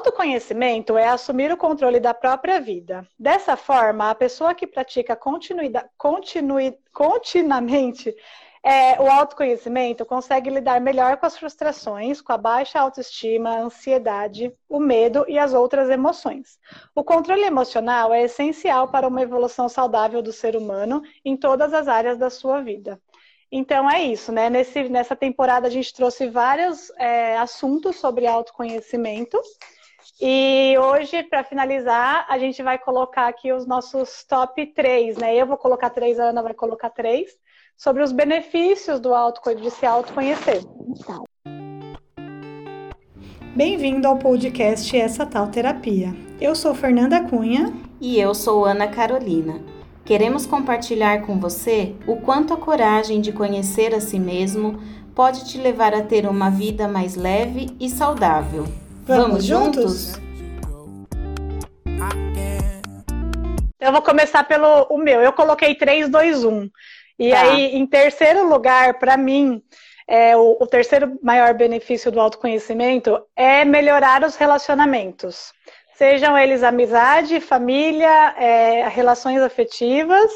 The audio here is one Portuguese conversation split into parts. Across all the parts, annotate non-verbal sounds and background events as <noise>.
autoconhecimento é assumir o controle da própria vida. Dessa forma, a pessoa que pratica continui, continuamente é, o autoconhecimento consegue lidar melhor com as frustrações, com a baixa autoestima, a ansiedade, o medo e as outras emoções. O controle emocional é essencial para uma evolução saudável do ser humano em todas as áreas da sua vida. Então é isso, né? Nesse, nessa temporada a gente trouxe vários é, assuntos sobre autoconhecimento. E hoje, para finalizar, a gente vai colocar aqui os nossos top 3, né? Eu vou colocar três, a Ana vai colocar três sobre os benefícios do auto, de se autoconhecer. Bem-vindo ao podcast Essa Tal Terapia. Eu sou Fernanda Cunha. E eu sou Ana Carolina. Queremos compartilhar com você o quanto a coragem de conhecer a si mesmo pode te levar a ter uma vida mais leve e saudável. Vamos, juntos? Eu vou começar pelo o meu. Eu coloquei 3, 2, 1. E tá. aí, em terceiro lugar, para mim, é, o, o, terceiro maior benefício do autoconhecimento é melhorar os relacionamentos. Sejam eles amizade, família, é, relações afetivas,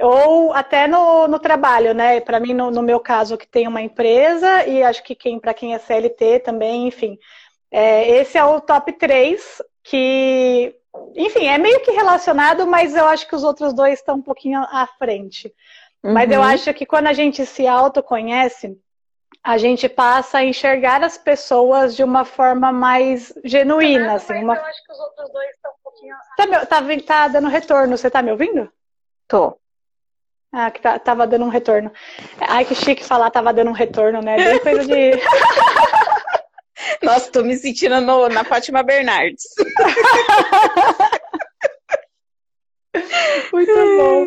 ou até no, no trabalho, né? Para mim, no, no, meu caso, que tem uma empresa, e acho que quem, para quem é CLT também, enfim. É, esse é o top 3 que, enfim, é meio que relacionado, mas eu acho que os outros dois estão um pouquinho à frente. Uhum. Mas eu uhum. acho que quando a gente se autoconhece, a gente passa a enxergar as pessoas de uma forma mais genuína. assim, uma... Eu acho que os outros dois estão um pouquinho. Tá, meu, tá, tá dando retorno, você tá me ouvindo? Tô. Ah, que tá, tava dando um retorno. Ai, que chique falar tava dando um retorno, né? Bem coisa de. <laughs> <laughs> Nossa, tô me sentindo no, na Fátima Bernardes. <laughs> Muito bom.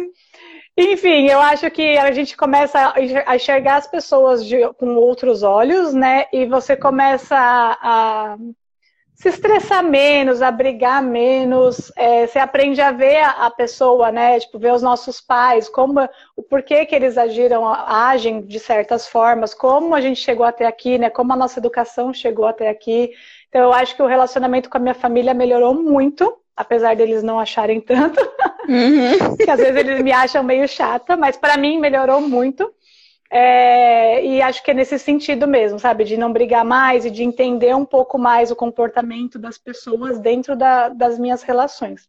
Enfim, eu acho que a gente começa a enxergar as pessoas de, com outros olhos, né? E você começa a, a se estressar menos, a brigar menos. É, você aprende a ver a, a, pessoa, né? Tipo, ver os nossos pais, como, o porquê que eles agiram, agem de certas formas, como a gente chegou até aqui, né? Como a nossa educação chegou até aqui. Então, eu acho que o relacionamento com a minha família melhorou muito apesar deles não acharem tanto, <laughs> uhum. que às vezes eles me acham meio chata, mas para mim melhorou muito. É, e acho que é nesse sentido mesmo, sabe? De não brigar mais e de entender um pouco mais o comportamento das pessoas dentro da, das minhas relações.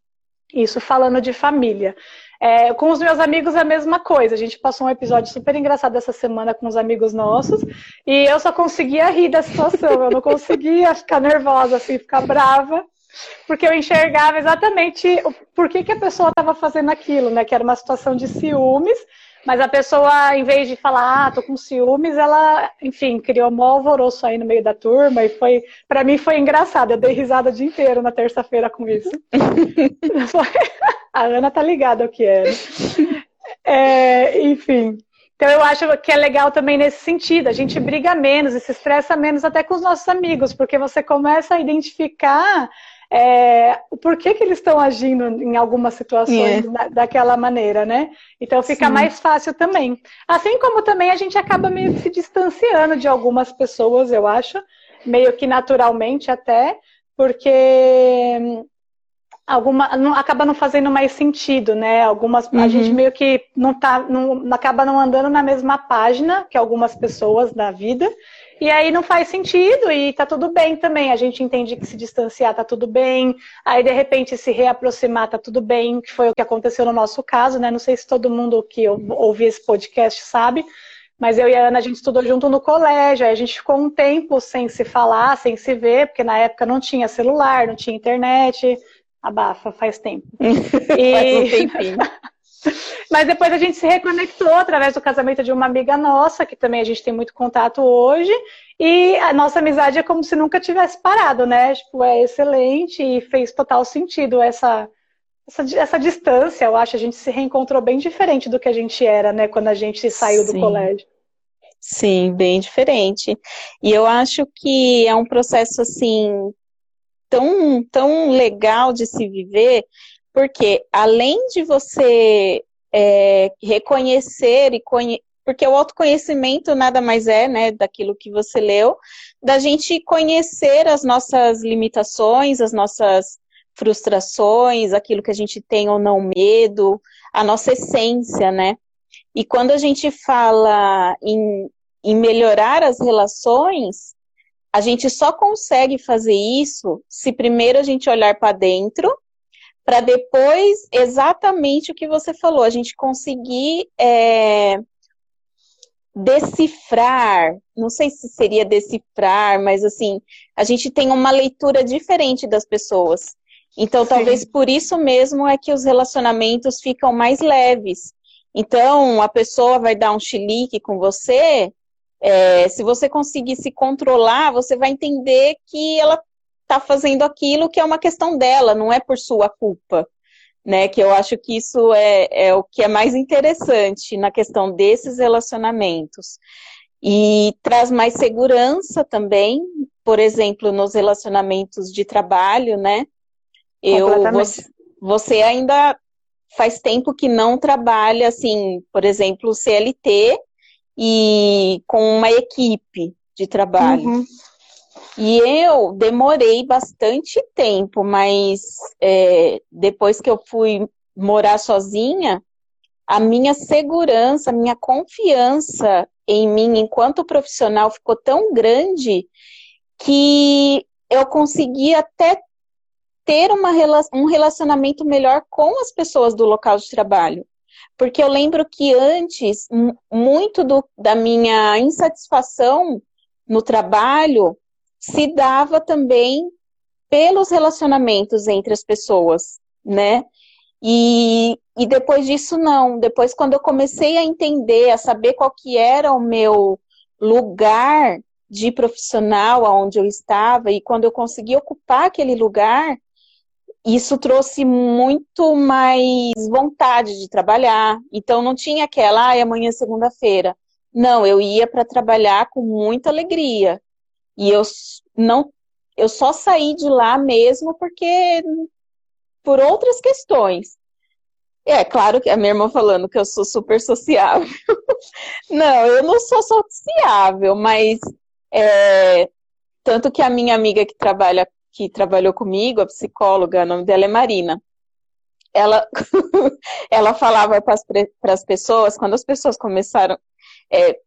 Isso falando de família. É, com os meus amigos é a mesma coisa. A gente passou um episódio super engraçado essa semana com os amigos nossos e eu só conseguia rir da situação. Eu não conseguia ficar nervosa, assim, ficar brava porque eu enxergava exatamente o porquê que a pessoa estava fazendo aquilo, né? Que era uma situação de ciúmes, mas a pessoa, em vez de falar, ah, tô com ciúmes, ela, enfim, criou um alvoroço aí no meio da turma e foi, para mim foi engraçado. Eu dei risada o dia inteiro na terça-feira com isso. <laughs> <laughs> a Ana tá ligada o que é. é enfim. Então eu acho que é legal também nesse sentido. A gente briga menos e se estressa menos até com os nossos amigos, porque você começa a identificar é, o porquê que eles estão agindo em algumas situações da, daquela maneira, né? Então fica Sim. mais fácil também. Assim como também a gente acaba meio que se distanciando de algumas pessoas, eu acho, meio que naturalmente até, porque hum, alguma não, acaba não fazendo mais sentido, né? Algumas uhum. a gente meio que não tá, não, acaba não andando na mesma página que algumas pessoas da vida. E aí não faz sentido e tá tudo bem também. A gente entende que se distanciar tá tudo bem. Aí de repente se reaproximar tá tudo bem, que foi o que aconteceu no nosso caso, né? Não sei se todo mundo que ouve esse podcast sabe, mas eu e a Ana a gente estudou junto no colégio. Aí a gente ficou um tempo sem se falar, sem se ver, porque na época não tinha celular, não tinha internet. Abafa, faz tempo. E... <laughs> faz um tempinho. <laughs> Mas depois a gente se reconectou através do casamento de uma amiga nossa, que também a gente tem muito contato hoje. E a nossa amizade é como se nunca tivesse parado, né? Tipo, é excelente e fez total sentido essa, essa, essa distância. Eu acho a gente se reencontrou bem diferente do que a gente era, né? Quando a gente saiu Sim. do colégio. Sim, bem diferente. E eu acho que é um processo assim tão, tão legal de se viver, porque além de você é, reconhecer e conhe porque o autoconhecimento nada mais é, né, daquilo que você leu, da gente conhecer as nossas limitações, as nossas frustrações, aquilo que a gente tem ou não medo, a nossa essência, né? E quando a gente fala em, em melhorar as relações, a gente só consegue fazer isso se primeiro a gente olhar para dentro, para depois exatamente o que você falou, a gente conseguir é, decifrar, não sei se seria decifrar, mas assim, a gente tem uma leitura diferente das pessoas. Então, Sim. talvez por isso mesmo é que os relacionamentos ficam mais leves. Então, a pessoa vai dar um chilique com você, é, se você conseguir se controlar, você vai entender que ela está fazendo aquilo que é uma questão dela, não é por sua culpa. Né, que eu acho que isso é, é o que é mais interessante na questão desses relacionamentos. E traz mais segurança também, por exemplo, nos relacionamentos de trabalho, né? Eu, você, você ainda faz tempo que não trabalha, assim, por exemplo, CLT e com uma equipe de trabalho. Uhum. E eu demorei bastante tempo, mas é, depois que eu fui morar sozinha, a minha segurança, a minha confiança em mim enquanto profissional ficou tão grande que eu consegui até ter uma, um relacionamento melhor com as pessoas do local de trabalho. Porque eu lembro que antes, muito do, da minha insatisfação no trabalho se dava também pelos relacionamentos entre as pessoas, né? E, e depois disso, não. Depois, quando eu comecei a entender, a saber qual que era o meu lugar de profissional, aonde eu estava, e quando eu consegui ocupar aquele lugar, isso trouxe muito mais vontade de trabalhar. Então não tinha aquela, ai, amanhã é segunda-feira. Não, eu ia para trabalhar com muita alegria. E eu não eu só saí de lá mesmo porque por outras questões. É claro que a minha irmã falando que eu sou super sociável. <laughs> não, eu não sou sociável, mas é, tanto que a minha amiga que trabalha que trabalhou comigo, a psicóloga, o nome dela é Marina. Ela, <laughs> ela falava para as pessoas, quando as pessoas começaram, é,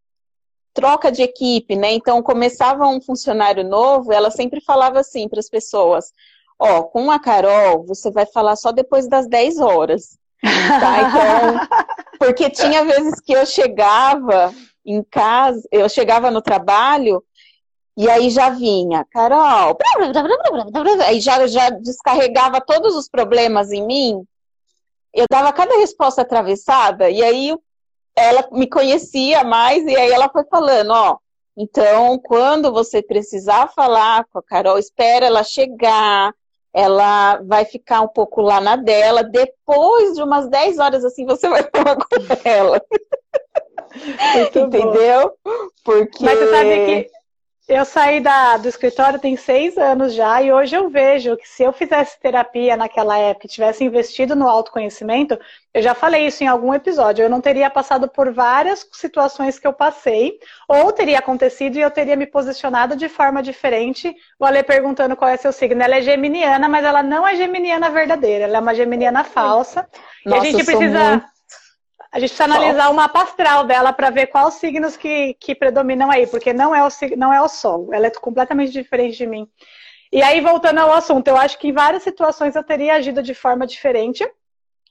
troca de equipe, né? Então começava um funcionário novo, ela sempre falava assim para as pessoas: Ó, com a Carol, você vai falar só depois das 10 horas. Tá? Então, <laughs> porque tinha vezes que eu chegava em casa, eu chegava no trabalho e aí já vinha, Carol, aí já, já descarregava todos os problemas em mim. Eu dava cada resposta atravessada, e aí ela me conhecia mais, e aí ela foi falando, ó, então, quando você precisar falar com a Carol, espera ela chegar, ela vai ficar um pouco lá na dela, depois de umas 10 horas assim, você vai <laughs> falar com ela. Entendeu? Porque... Mas você sabe que eu saí da, do escritório tem seis anos já e hoje eu vejo que se eu fizesse terapia naquela época e tivesse investido no autoconhecimento, eu já falei isso em algum episódio, eu não teria passado por várias situações que eu passei, ou teria acontecido e eu teria me posicionado de forma diferente. O Ale perguntando qual é seu signo. Ela é geminiana, mas ela não é geminiana verdadeira, ela é uma geminiana falsa. Nossa, e a gente precisa. Muito a gente precisa analisar o mapa astral dela para ver quais signos que, que predominam aí, porque não é, o, não é o Sol, ela é completamente diferente de mim. E aí, voltando ao assunto, eu acho que em várias situações eu teria agido de forma diferente.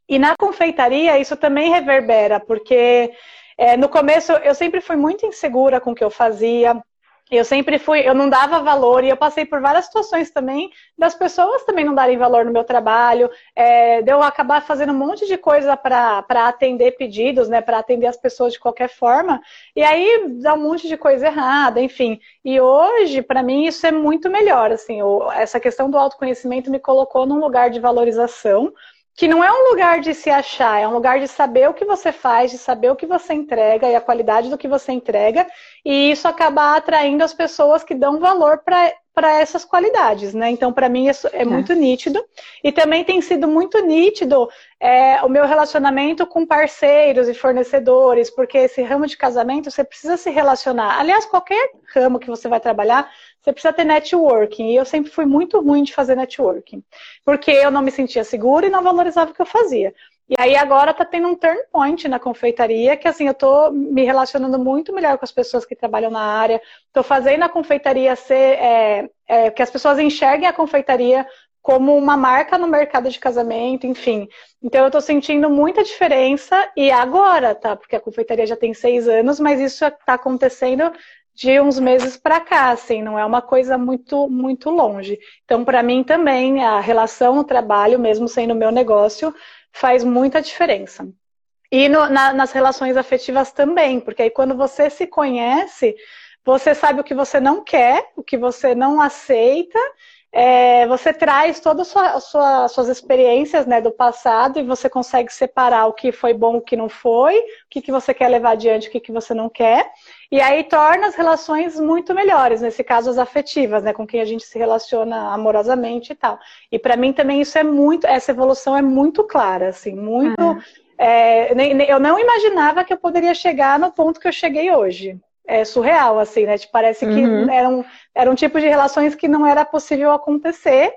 E na confeitaria isso também reverbera, porque é, no começo eu sempre fui muito insegura com o que eu fazia, eu sempre fui, eu não dava valor e eu passei por várias situações também das pessoas também não darem valor no meu trabalho, é, de eu acabar fazendo um monte de coisa para atender pedidos, né, para atender as pessoas de qualquer forma, e aí dá um monte de coisa errada, enfim. E hoje, para mim, isso é muito melhor, assim, essa questão do autoconhecimento me colocou num lugar de valorização que não é um lugar de se achar, é um lugar de saber o que você faz, de saber o que você entrega e a qualidade do que você entrega, e isso acaba atraindo as pessoas que dão valor para para essas qualidades, né? Então, para mim, isso é, é muito nítido. E também tem sido muito nítido é, o meu relacionamento com parceiros e fornecedores, porque esse ramo de casamento você precisa se relacionar. Aliás, qualquer ramo que você vai trabalhar, você precisa ter networking. E eu sempre fui muito ruim de fazer networking, porque eu não me sentia segura e não valorizava o que eu fazia. E aí agora tá tendo um turn point na confeitaria, que assim, eu tô me relacionando muito melhor com as pessoas que trabalham na área, tô fazendo a confeitaria ser, é, é, que as pessoas enxerguem a confeitaria como uma marca no mercado de casamento, enfim. Então eu tô sentindo muita diferença, e agora, tá? Porque a confeitaria já tem seis anos, mas isso está acontecendo de uns meses para cá, assim, não é uma coisa muito muito longe. Então, para mim também a relação no trabalho, mesmo sendo meu negócio, faz muita diferença. E no, na, nas relações afetivas também, porque aí quando você se conhece, você sabe o que você não quer, o que você não aceita, é, você traz todas as sua, suas experiências né, do passado e você consegue separar o que foi bom, o que não foi, o que, que você quer levar adiante, o que, que você não quer. E aí torna as relações muito melhores, nesse caso as afetivas, né, com quem a gente se relaciona amorosamente e tal. E para mim também isso é muito, essa evolução é muito clara, assim, muito. Uhum. É, eu não imaginava que eu poderia chegar no ponto que eu cheguei hoje. É surreal, assim, né? Tipo, parece que uhum. era, um, era um tipo de relações que não era possível acontecer,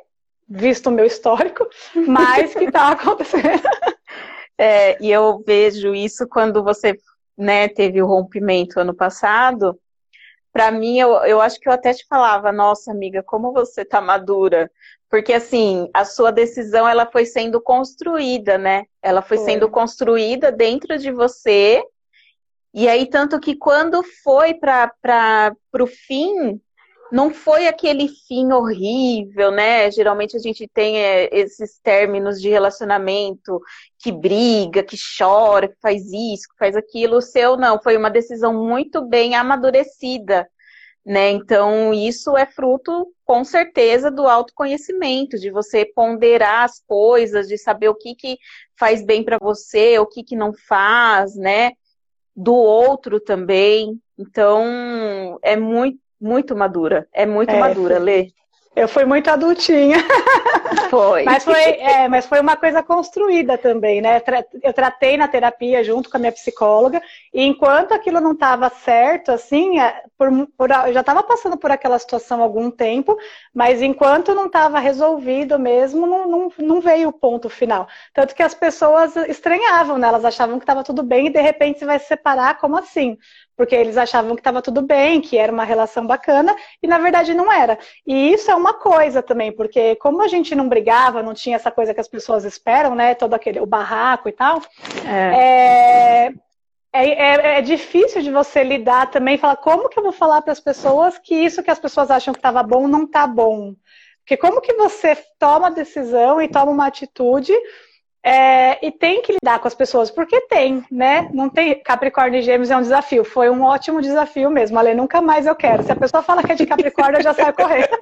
visto o meu histórico, mas que está <laughs> acontecendo. É, e eu vejo isso quando você né, teve o rompimento ano passado, para mim, eu, eu acho que eu até te falava, nossa amiga, como você tá madura. Porque, assim, a sua decisão, ela foi sendo construída, né? Ela foi, foi. sendo construída dentro de você. E aí, tanto que quando foi para o fim, não foi aquele fim horrível, né? Geralmente a gente tem é, esses términos de relacionamento que briga, que chora, que faz isso, que faz aquilo. O seu não, foi uma decisão muito bem amadurecida, né? Então, isso é fruto, com certeza, do autoconhecimento, de você ponderar as coisas, de saber o que, que faz bem para você, o que, que não faz, né? Do outro também. Então, é muito muito madura. É muito é, madura, Lê. Eu fui muito adultinha. <laughs> Foi. mas, foi é, mas foi uma coisa construída também, né? Eu tratei na terapia junto com a minha psicóloga, e enquanto aquilo não estava certo, assim, é, por, por, eu já estava passando por aquela situação há algum tempo, mas enquanto não estava resolvido mesmo, não, não, não, veio o ponto final. Tanto que as pessoas estranhavam, né? Elas achavam que estava tudo bem e de repente você vai se separar, como assim? Porque eles achavam que estava tudo bem, que era uma relação bacana, e na verdade não era. E isso é uma coisa também, porque como a gente não brigava, não tinha essa coisa que as pessoas esperam, né? Todo aquele o barraco e tal, é. É, é, é, é difícil de você lidar também, falar como que eu vou falar para as pessoas que isso que as pessoas acham que estava bom não está bom. Porque como que você toma a decisão e toma uma atitude é, e tem que lidar com as pessoas, porque tem, né? Não tem. Capricórnio e Gêmeos é um desafio. Foi um ótimo desafio mesmo. Ale, nunca mais eu quero. Se a pessoa fala que é de Capricórnio, eu já saio correndo. <laughs>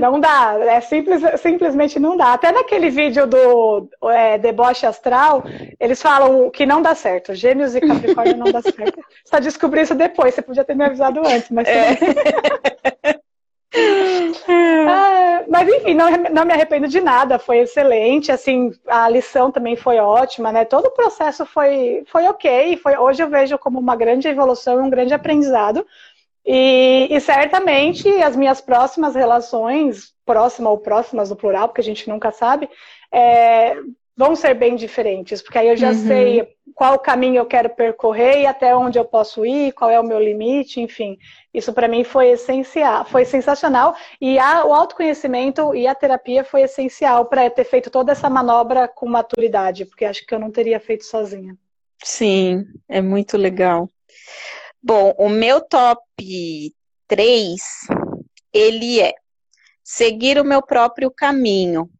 Não dá, é simples, simplesmente não dá. Até naquele vídeo do é, deboche astral, eles falam que não dá certo. Gêmeos e Capricórnio não dá certo. Só descobri isso depois, você podia ter me avisado antes, mas. É. <laughs> mas enfim, não, não me arrependo de nada, foi excelente, assim, a lição também foi ótima, né? Todo o processo foi, foi ok, foi, hoje eu vejo como uma grande evolução um grande aprendizado. E, e, certamente as minhas próximas relações, próxima ou próximas no plural, porque a gente nunca sabe, é, vão ser bem diferentes, porque aí eu já uhum. sei qual caminho eu quero percorrer e até onde eu posso ir, qual é o meu limite, enfim. Isso para mim foi essencial, foi sensacional e a, o autoconhecimento e a terapia foi essencial para ter feito toda essa manobra com maturidade, porque acho que eu não teria feito sozinha. Sim, é muito legal. Bom, o meu top 3, ele é seguir o meu próprio caminho,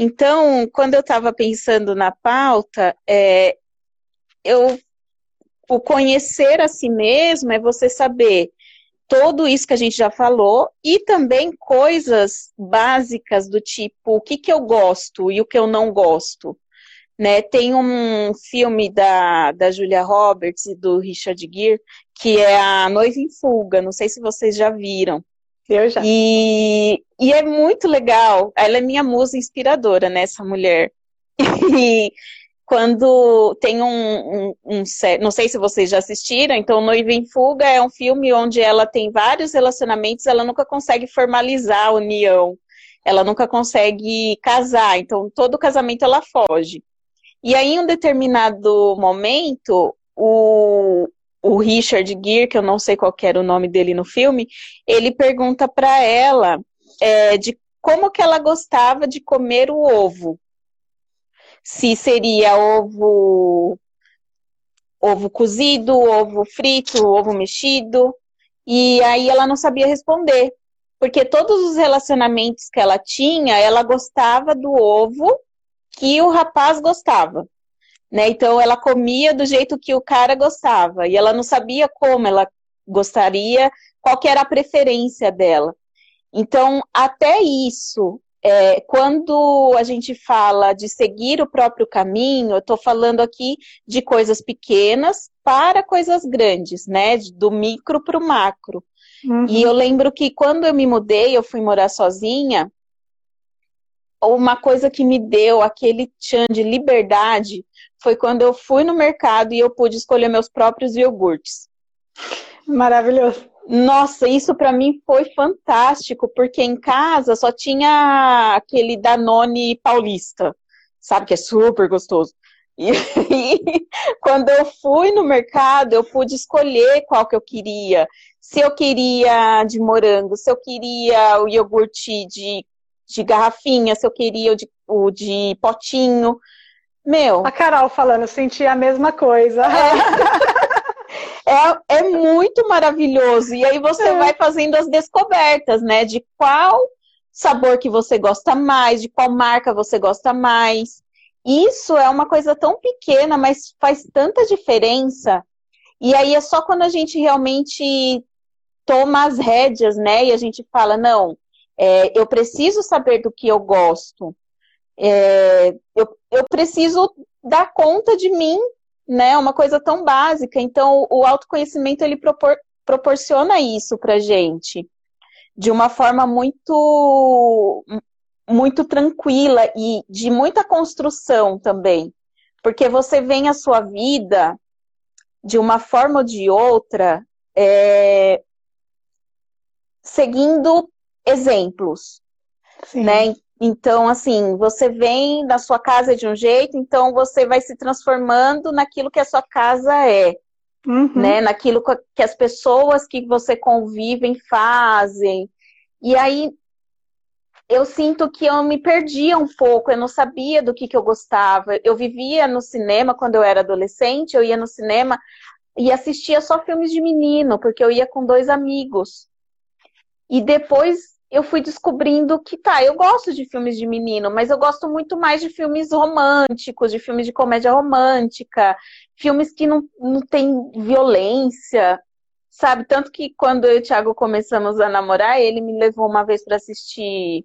então, quando eu estava pensando na pauta, é, eu, o conhecer a si mesmo é você saber tudo isso que a gente já falou e também coisas básicas do tipo o que, que eu gosto e o que eu não gosto. Né? Tem um filme da, da Julia Roberts e do Richard Gere, que é A Noiva em Fuga, não sei se vocês já viram. Eu já. E, e é muito legal. Ela é minha musa inspiradora, né, essa mulher. <laughs> E quando tem um, um, um, Não sei se vocês já assistiram, então Noiva em Fuga é um filme onde ela tem vários relacionamentos, ela nunca consegue formalizar a união. Ela nunca consegue casar, então todo casamento ela foge. E aí, em um determinado momento, o, o Richard Gere, que eu não sei qual era o nome dele no filme, ele pergunta para ela é, de como que ela gostava de comer o ovo. Se seria ovo ovo cozido, ovo frito, ovo mexido. E aí ela não sabia responder, porque todos os relacionamentos que ela tinha, ela gostava do ovo que o rapaz gostava né? Então ela comia do jeito que o cara gostava e ela não sabia como ela gostaria, qual era a preferência dela. Então, até isso, é, quando a gente fala de seguir o próprio caminho, eu estou falando aqui de coisas pequenas para coisas grandes, né? Do micro para o macro. Uhum. E eu lembro que quando eu me mudei, eu fui morar sozinha, uma coisa que me deu aquele tchan de liberdade foi quando eu fui no mercado e eu pude escolher meus próprios iogurtes. Maravilhoso. Nossa, isso para mim foi fantástico, porque em casa só tinha aquele Danone paulista, sabe, que é super gostoso. E, <laughs> e quando eu fui no mercado, eu pude escolher qual que eu queria. Se eu queria de morango, se eu queria o iogurte de, de garrafinha, se eu queria o de, o de potinho. Meu. A Carol falando, eu senti a mesma coisa. É, <laughs> é, é muito maravilhoso. E aí você é. vai fazendo as descobertas, né? De qual sabor que você gosta mais, de qual marca você gosta mais. Isso é uma coisa tão pequena, mas faz tanta diferença. E aí é só quando a gente realmente toma as rédeas, né? E a gente fala, não, é, eu preciso saber do que eu gosto. É, eu, eu preciso dar conta de mim, né? Uma coisa tão básica. Então, o autoconhecimento ele propor, proporciona isso para gente de uma forma muito muito tranquila e de muita construção também, porque você vem a sua vida de uma forma ou de outra é, seguindo exemplos, Sim. né? Então, assim, você vem da sua casa de um jeito, então você vai se transformando naquilo que a sua casa é. Uhum. Né? Naquilo que as pessoas que você convivem fazem. E aí eu sinto que eu me perdia um pouco, eu não sabia do que, que eu gostava. Eu vivia no cinema quando eu era adolescente, eu ia no cinema e assistia só filmes de menino, porque eu ia com dois amigos. E depois eu fui descobrindo que tá, eu gosto de filmes de menino, mas eu gosto muito mais de filmes românticos, de filmes de comédia romântica, filmes que não, não tem violência, sabe? Tanto que quando eu e o Thiago começamos a namorar, ele me levou uma vez para assistir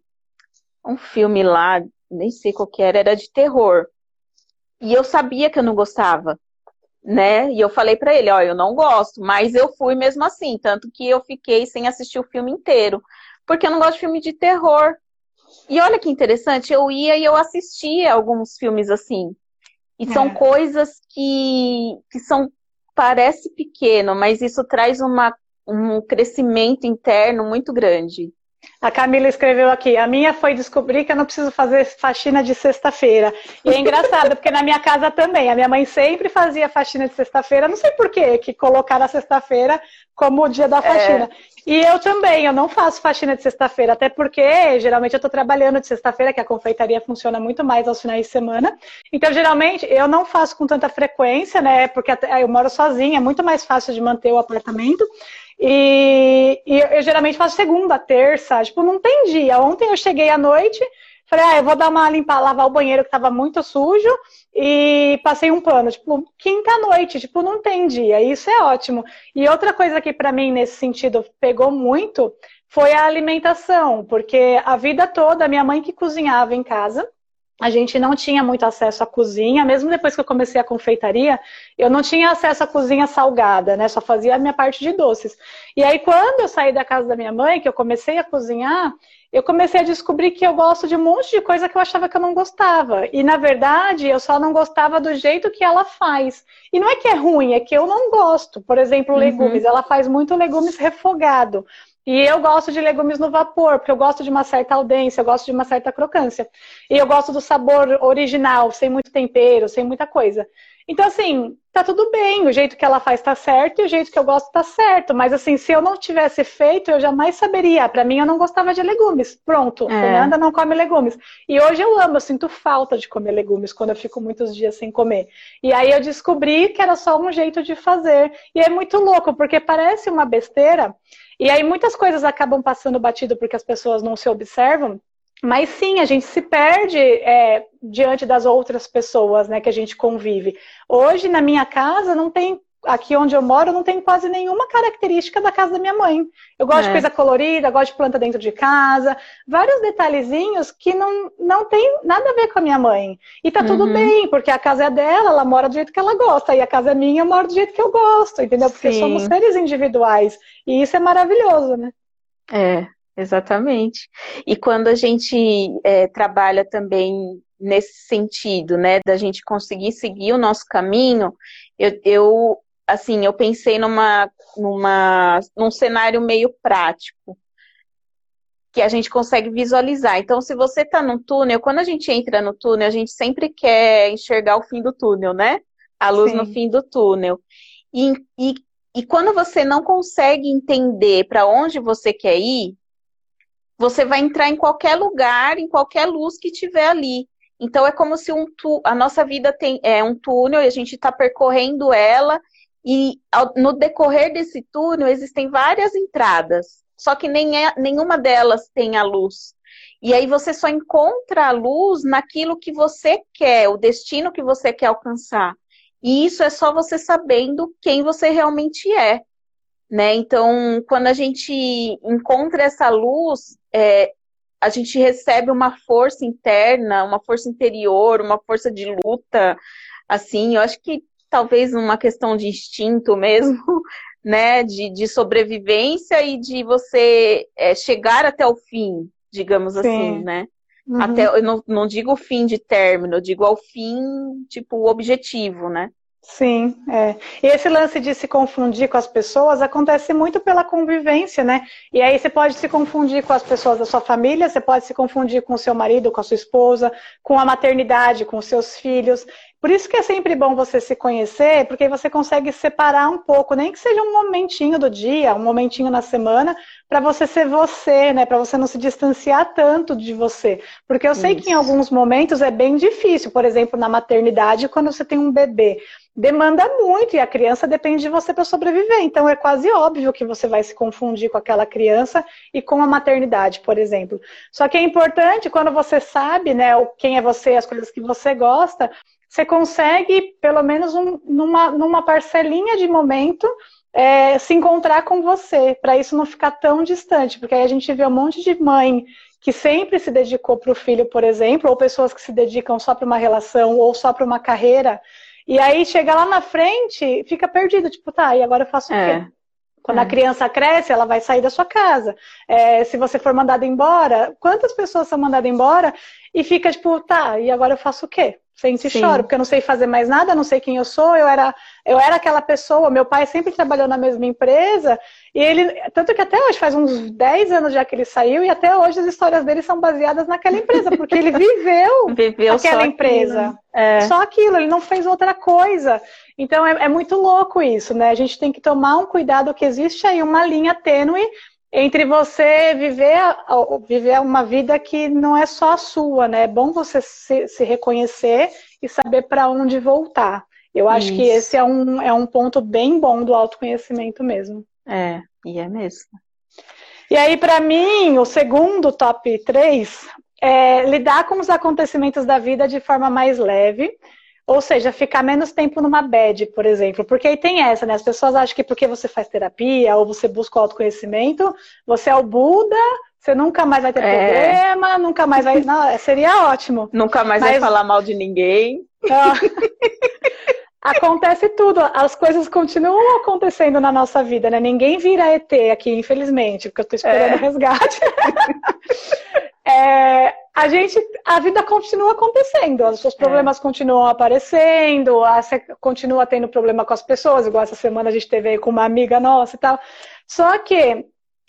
um filme lá, nem sei qual que era, era de terror. E eu sabia que eu não gostava, né? E eu falei para ele, ó, eu não gosto, mas eu fui mesmo assim, tanto que eu fiquei sem assistir o filme inteiro porque eu não gosto de filme de terror. E olha que interessante, eu ia e eu assistia alguns filmes assim. E é. são coisas que, que são parece pequeno, mas isso traz uma, um crescimento interno muito grande. A Camila escreveu aqui: a minha foi descobrir que eu não preciso fazer faxina de sexta-feira. E é engraçado, porque na minha casa também, a minha mãe sempre fazia faxina de sexta-feira, não sei por quê, que colocaram a sexta-feira como o dia da faxina. É. E eu também, eu não faço faxina de sexta-feira, até porque geralmente eu estou trabalhando de sexta-feira, que a confeitaria funciona muito mais aos finais de semana. Então, geralmente, eu não faço com tanta frequência, né? Porque eu moro sozinha, é muito mais fácil de manter o apartamento. E, e eu, eu geralmente faço segunda, terça, tipo, não tem dia. Ontem eu cheguei à noite, Falei, ah, eu vou dar uma limpa, lavar o banheiro que estava muito sujo e passei um pano. Tipo, quinta-noite, tipo, não tem dia. Isso é ótimo. E outra coisa que para mim, nesse sentido, pegou muito foi a alimentação, porque a vida toda, minha mãe que cozinhava em casa, a gente não tinha muito acesso à cozinha, mesmo depois que eu comecei a confeitaria, eu não tinha acesso à cozinha salgada, né? Só fazia a minha parte de doces. E aí, quando eu saí da casa da minha mãe, que eu comecei a cozinhar, eu comecei a descobrir que eu gosto de um monte de coisa que eu achava que eu não gostava. E, na verdade, eu só não gostava do jeito que ela faz. E não é que é ruim, é que eu não gosto. Por exemplo, uhum. legumes. Uhum. Ela faz muito legumes refogado. E eu gosto de legumes no vapor, porque eu gosto de uma certa aldência, eu gosto de uma certa crocância. E eu gosto do sabor original, sem muito tempero, sem muita coisa. Então, assim, tá tudo bem, o jeito que ela faz tá certo e o jeito que eu gosto tá certo. Mas, assim, se eu não tivesse feito, eu jamais saberia. Para mim, eu não gostava de legumes. Pronto, é. Fernanda não come legumes. E hoje eu amo, eu sinto falta de comer legumes quando eu fico muitos dias sem comer. E aí eu descobri que era só um jeito de fazer. E é muito louco, porque parece uma besteira. E aí muitas coisas acabam passando batido porque as pessoas não se observam. Mas sim, a gente se perde é, diante das outras pessoas né, que a gente convive. Hoje, na minha casa, não tem aqui onde eu moro, não tem quase nenhuma característica da casa da minha mãe. Eu gosto é. de coisa colorida, gosto de planta dentro de casa, vários detalhezinhos que não, não tem nada a ver com a minha mãe. E tá uhum. tudo bem, porque a casa é dela, ela mora do jeito que ela gosta, e a casa é minha, eu moro do jeito que eu gosto, entendeu? Porque Sim. somos seres individuais. E isso é maravilhoso, né? É, exatamente. E quando a gente é, trabalha também nesse sentido, né, da gente conseguir seguir o nosso caminho, eu, eu assim, eu pensei numa, numa, num cenário meio prático que a gente consegue visualizar. Então, se você está no túnel, quando a gente entra no túnel, a gente sempre quer enxergar o fim do túnel, né? A luz Sim. no fim do túnel. E, e, e quando você não consegue entender para onde você quer ir, você vai entrar em qualquer lugar, em qualquer luz que tiver ali. Então é como se um tu... a nossa vida tem é um túnel e a gente está percorrendo ela e ao, no decorrer desse túnel existem várias entradas, só que nem é, nenhuma delas tem a luz. E aí você só encontra a luz naquilo que você quer, o destino que você quer alcançar. E isso é só você sabendo quem você realmente é. Né? Então, quando a gente encontra essa luz, é, a gente recebe uma força interna, uma força interior, uma força de luta. Assim, eu acho que talvez uma questão de instinto mesmo, <laughs> né? De, de sobrevivência e de você é, chegar até o fim, digamos Sim. assim, né? Uhum. Até, eu não, não digo o fim de término, eu digo ao fim, tipo, o objetivo, né? Sim, é. E esse lance de se confundir com as pessoas acontece muito pela convivência, né? E aí você pode se confundir com as pessoas da sua família, você pode se confundir com o seu marido, com a sua esposa, com a maternidade, com os seus filhos. Por isso que é sempre bom você se conhecer, porque você consegue separar um pouco, nem que seja um momentinho do dia, um momentinho na semana, para você ser você, né? Para você não se distanciar tanto de você. Porque eu sei isso. que em alguns momentos é bem difícil, por exemplo, na maternidade, quando você tem um bebê demanda muito e a criança depende de você para sobreviver. Então é quase óbvio que você vai se confundir com aquela criança e com a maternidade, por exemplo. Só que é importante quando você sabe, né, quem é você, as coisas que você gosta, você consegue, pelo menos um, numa, numa parcelinha de momento, é, se encontrar com você, para isso não ficar tão distante, porque aí a gente vê um monte de mãe que sempre se dedicou para o filho, por exemplo, ou pessoas que se dedicam só para uma relação ou só para uma carreira, e aí chega lá na frente, fica perdido, tipo, tá, e agora eu faço o quê? É. Quando é. a criança cresce, ela vai sair da sua casa. É, se você for mandado embora, quantas pessoas são mandadas embora e fica tipo, tá, e agora eu faço o quê? Sente e choro, porque eu não sei fazer mais nada, não sei quem eu sou, eu era, eu era aquela pessoa, meu pai sempre trabalhou na mesma empresa, e ele, tanto que até hoje, faz uns 10 anos já que ele saiu, e até hoje as histórias dele são baseadas naquela empresa, porque ele <laughs> viveu, viveu aquela empresa. Aquilo. É. Só aquilo, ele não fez outra coisa. Então é, é muito louco isso, né? A gente tem que tomar um cuidado que existe aí uma linha tênue entre você viver, viver uma vida que não é só a sua, né? É bom você se, se reconhecer e saber para onde voltar. Eu acho Isso. que esse é um, é um ponto bem bom do autoconhecimento mesmo. É, e é mesmo. E aí, para mim, o segundo top 3 é lidar com os acontecimentos da vida de forma mais leve, ou seja, ficar menos tempo numa bed, por exemplo. Porque aí tem essa, né? As pessoas acham que porque você faz terapia ou você busca o autoconhecimento, você é o Buda Você nunca mais vai ter é. problema, nunca mais vai. Não, seria ótimo. <laughs> Nunca mais Mas... vai falar mal de ninguém. <laughs> Acontece tudo, as coisas continuam acontecendo na nossa vida, né? Ninguém vira ET aqui, infelizmente, porque eu tô esperando é. resgate. <laughs> é, a gente, a vida continua acontecendo, os seus problemas é. continuam aparecendo, você continua tendo problema com as pessoas, igual essa semana a gente teve aí com uma amiga nossa e tal. Só que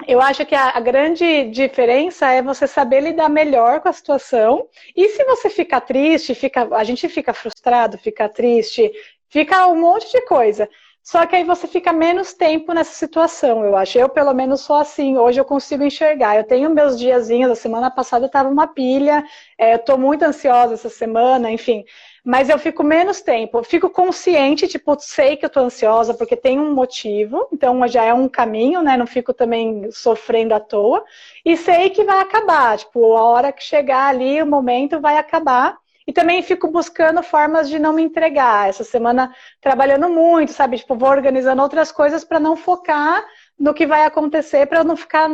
eu acho que a, a, grande diferença é você saber lidar melhor com a situação. E se você fica triste, fica, a gente fica frustrado, fica triste, fica um monte de coisa. Só que aí você fica menos tempo nessa situação, eu acho. Eu, pelo menos, sou assim. Hoje eu consigo enxergar. Eu tenho meus diazinhos. A semana passada eu estava uma pilha. É, eu estou muito ansiosa essa semana, enfim. Mas eu fico menos tempo. Eu fico consciente, tipo, sei que eu estou ansiosa porque tem um motivo. Então já é um caminho, né? Não fico também sofrendo à toa. E sei que vai acabar. Tipo, a hora que chegar ali, o momento vai acabar. E também fico buscando formas de não me entregar. Essa semana trabalhando muito, sabe? Tipo, vou organizando outras coisas para não focar no que vai acontecer, para eu não ficar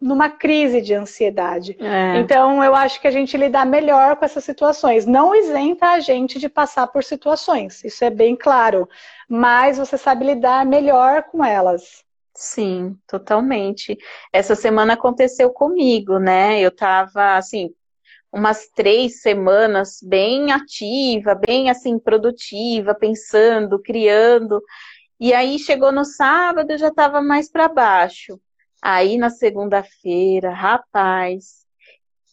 numa crise de ansiedade. É. Então, eu acho que a gente lidar melhor com essas situações. Não isenta a gente de passar por situações, isso é bem claro. Mas você sabe lidar melhor com elas. Sim, totalmente. Essa semana aconteceu comigo, né? Eu tava, assim, umas três semanas bem ativa, bem assim produtiva, pensando, criando. E aí chegou no sábado, eu já estava mais para baixo. Aí na segunda-feira, rapaz,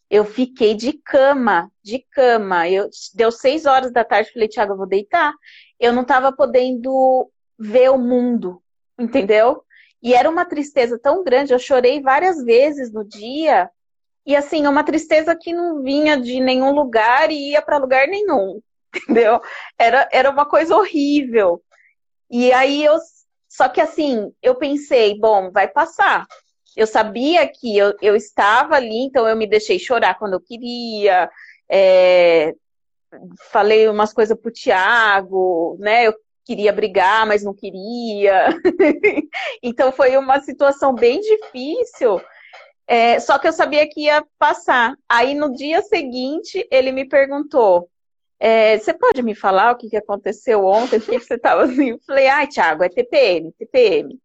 eu fiquei de cama, de cama. Eu deu seis horas da tarde, falei, Tiago, eu vou deitar. Eu não estava podendo ver o mundo, entendeu? E era uma tristeza tão grande, eu chorei várias vezes no dia, e assim, uma tristeza que não vinha de nenhum lugar e ia para lugar nenhum, <laughs> entendeu? Era, era uma coisa horrível. E aí eu. Só que assim, eu pensei, bom, vai passar. Eu sabia que eu, eu estava ali, então eu me deixei chorar quando eu queria. É, falei umas coisas pro Tiago, né? Eu queria brigar, mas não queria. <laughs> então foi uma situação bem difícil. É, só que eu sabia que ia passar. Aí no dia seguinte ele me perguntou: é, Você pode me falar o que, que aconteceu ontem? Por que, você estava <laughs> assim? Eu falei: Ai, Thiago, é TPM, TPM.